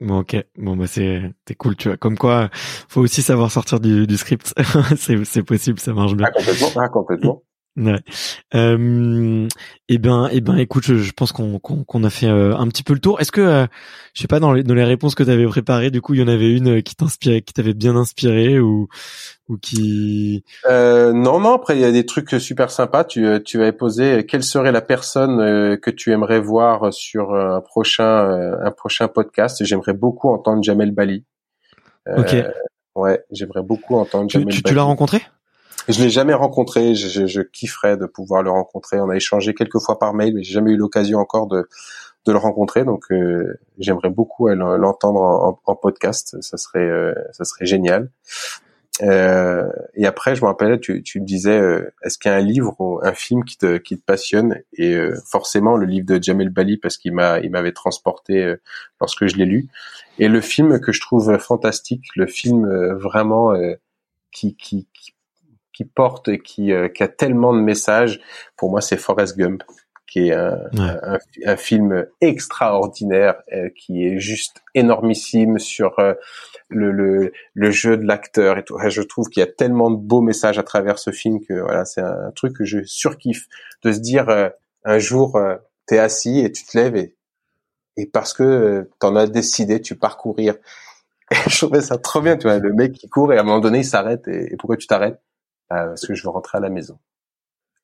Bon, ok. Bon, bah, c'est, c'est cool, tu vois. Comme quoi, faut aussi savoir sortir du, du script. c'est, c'est possible, ça marche bien. Ah, complètement, ah, complètement. Ouais. Euh, eh ben, eh ben, écoute, je, pense qu'on qu'on a fait euh, un petit peu le tour. Est-ce que, euh, je sais pas, dans les dans les réponses que tu avais préparées, du coup, il y en avait une euh, qui t'inspirait, qui t'avait bien inspiré ou ou qui euh, Non, non. Après, il y a des trucs super sympas. Tu tu avais posé quelle serait la personne que tu aimerais voir sur un prochain un prochain podcast? J'aimerais beaucoup entendre Jamel Bali. ok. Ouais, j'aimerais beaucoup entendre Jamel tu, Tu l'as rencontré? Je l'ai jamais rencontré. Je, je, je, kifferais de pouvoir le rencontrer. On a échangé quelques fois par mail, mais j'ai jamais eu l'occasion encore de, de le rencontrer. Donc, euh, j'aimerais beaucoup l'entendre en, podcast. Ça serait, euh, ça serait génial. Euh, et après, je me rappelle, tu, tu me disais, euh, est-ce qu'il y a un livre ou un film qui te, qui te passionne? Et euh, forcément, le livre de Jamel Bali, parce qu'il m'a, il m'avait transporté lorsque je l'ai lu. Et le film que je trouve fantastique, le film vraiment qui, qui, qui qui porte et qui, euh, qui a tellement de messages. Pour moi, c'est Forrest Gump, qui est un, un, film extraordinaire, euh, qui est juste énormissime sur euh, le, le, le, jeu de l'acteur et tout. Je trouve qu'il y a tellement de beaux messages à travers ce film que voilà, c'est un, truc que je surkiffe de se dire un jour, euh, t'es assis et tu te lèves et, et parce que euh, t'en as décidé, tu pars courir. Et je trouvais ça trop bien, tu vois, le mec qui court et à un moment donné il s'arrête et, pourquoi tu t'arrêtes? Parce que je veux rentrer à la maison.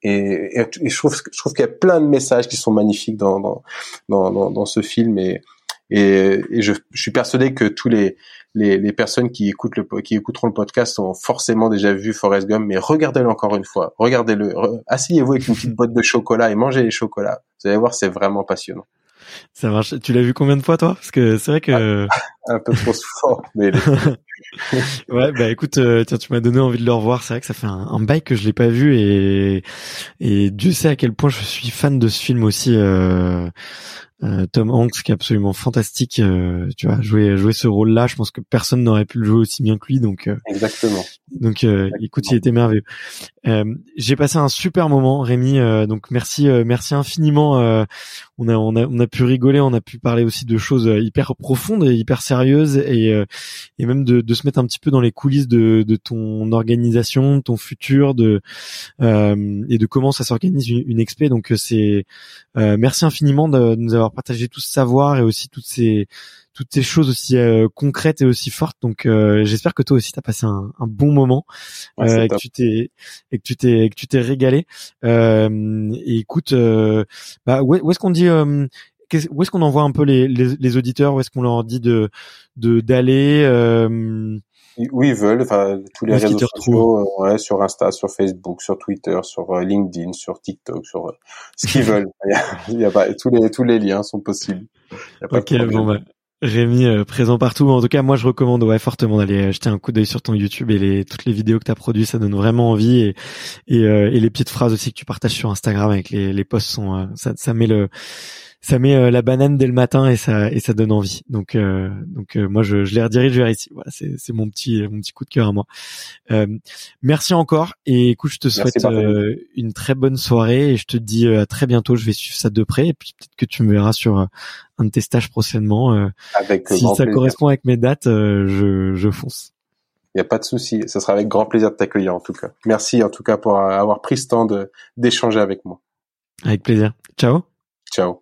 Et, et, je trouve, je trouve qu'il y a plein de messages qui sont magnifiques dans dans dans, dans, ce film et et, je, suis persuadé que tous les, les, les personnes qui écoutent le qui écouteront le podcast ont forcément déjà vu Forrest Gump, mais regardez-le encore une fois. Regardez-le. Asseyez-vous avec une petite boîte de chocolat et mangez les chocolats. Vous allez voir, c'est vraiment passionnant. Ça marche. Tu l'as vu combien de fois toi? Parce que c'est vrai que un peu trop souvent. Mais ouais, bah écoute, euh, tiens, tu m'as donné envie de le revoir. C'est vrai que ça fait un, un bail que je l'ai pas vu et et Dieu sait à quel point je suis fan de ce film aussi. Euh, euh, Tom Hanks qui est absolument fantastique. Euh, tu vois, jouer jouer ce rôle-là, je pense que personne n'aurait pu le jouer aussi bien que lui. Donc euh, exactement. Donc écoute, il était merveilleux. J'ai passé un super moment, Rémi. donc merci merci infiniment. on a on a on a pu rigoler, on a pu parler aussi de choses hyper profondes et hyper sérieuses et et même de, de se mettre un petit peu dans les coulisses de de ton organisation, ton futur, de et de comment ça s'organise une, une expé. Donc c'est merci infiniment de, de nous avoir partager tout ce savoir et aussi toutes ces toutes ces choses aussi euh, concrètes et aussi fortes. Donc euh, j'espère que toi aussi tu as passé un, un bon moment euh, et que tu t'es et que tu t'es que tu t'es régalé. et écoute, bah où, est-ce qu'on dit où est-ce qu'on envoie un peu les, les, les auditeurs? Où est-ce qu'on leur dit de de d'aller oui, ils veulent. Enfin, tous les réseaux sociaux, euh, ouais, sur Insta, sur Facebook, sur Twitter, sur euh, LinkedIn, sur TikTok, sur euh, ce qu'ils veulent. Il y, a, pas tous les tous les liens sont possibles. ok, bon bah. Rémi présent partout. En tout cas, moi, je recommande ouais fortement d'aller jeter un coup d'œil sur ton YouTube et les toutes les vidéos que tu as produites, ça donne vraiment envie et et, et, les petites phrases aussi que tu partages sur Instagram avec les les posts sont ça ça met le ça met euh, la banane dès le matin et ça et ça donne envie. Donc euh, donc euh, moi je, je les redirige vers ici. Voilà, c'est c'est mon petit mon petit coup de cœur à moi. merci encore et écoute, je te souhaite une très bonne soirée et je te dis à très bientôt. Je vais suivre ça de près et puis peut-être que tu me verras sur un de tes stages prochainement. avec si ça correspond avec mes dates, je je fonce. Il n'y a pas de souci. Ce sera avec grand plaisir de t'accueillir en tout cas. Merci en tout cas pour avoir pris ce temps d'échanger avec moi. Avec plaisir. Ciao. Ciao.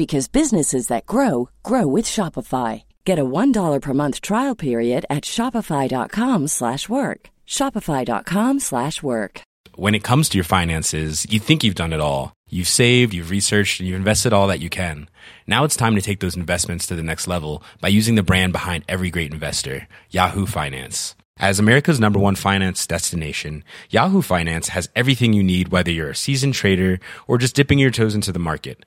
because businesses that grow grow with Shopify. Get a $1 per month trial period at Shopify.com slash work. Shopify.com slash work. When it comes to your finances, you think you've done it all. You've saved, you've researched, and you've invested all that you can. Now it's time to take those investments to the next level by using the brand behind every great investor, Yahoo Finance. As America's number one finance destination, Yahoo Finance has everything you need whether you're a seasoned trader or just dipping your toes into the market.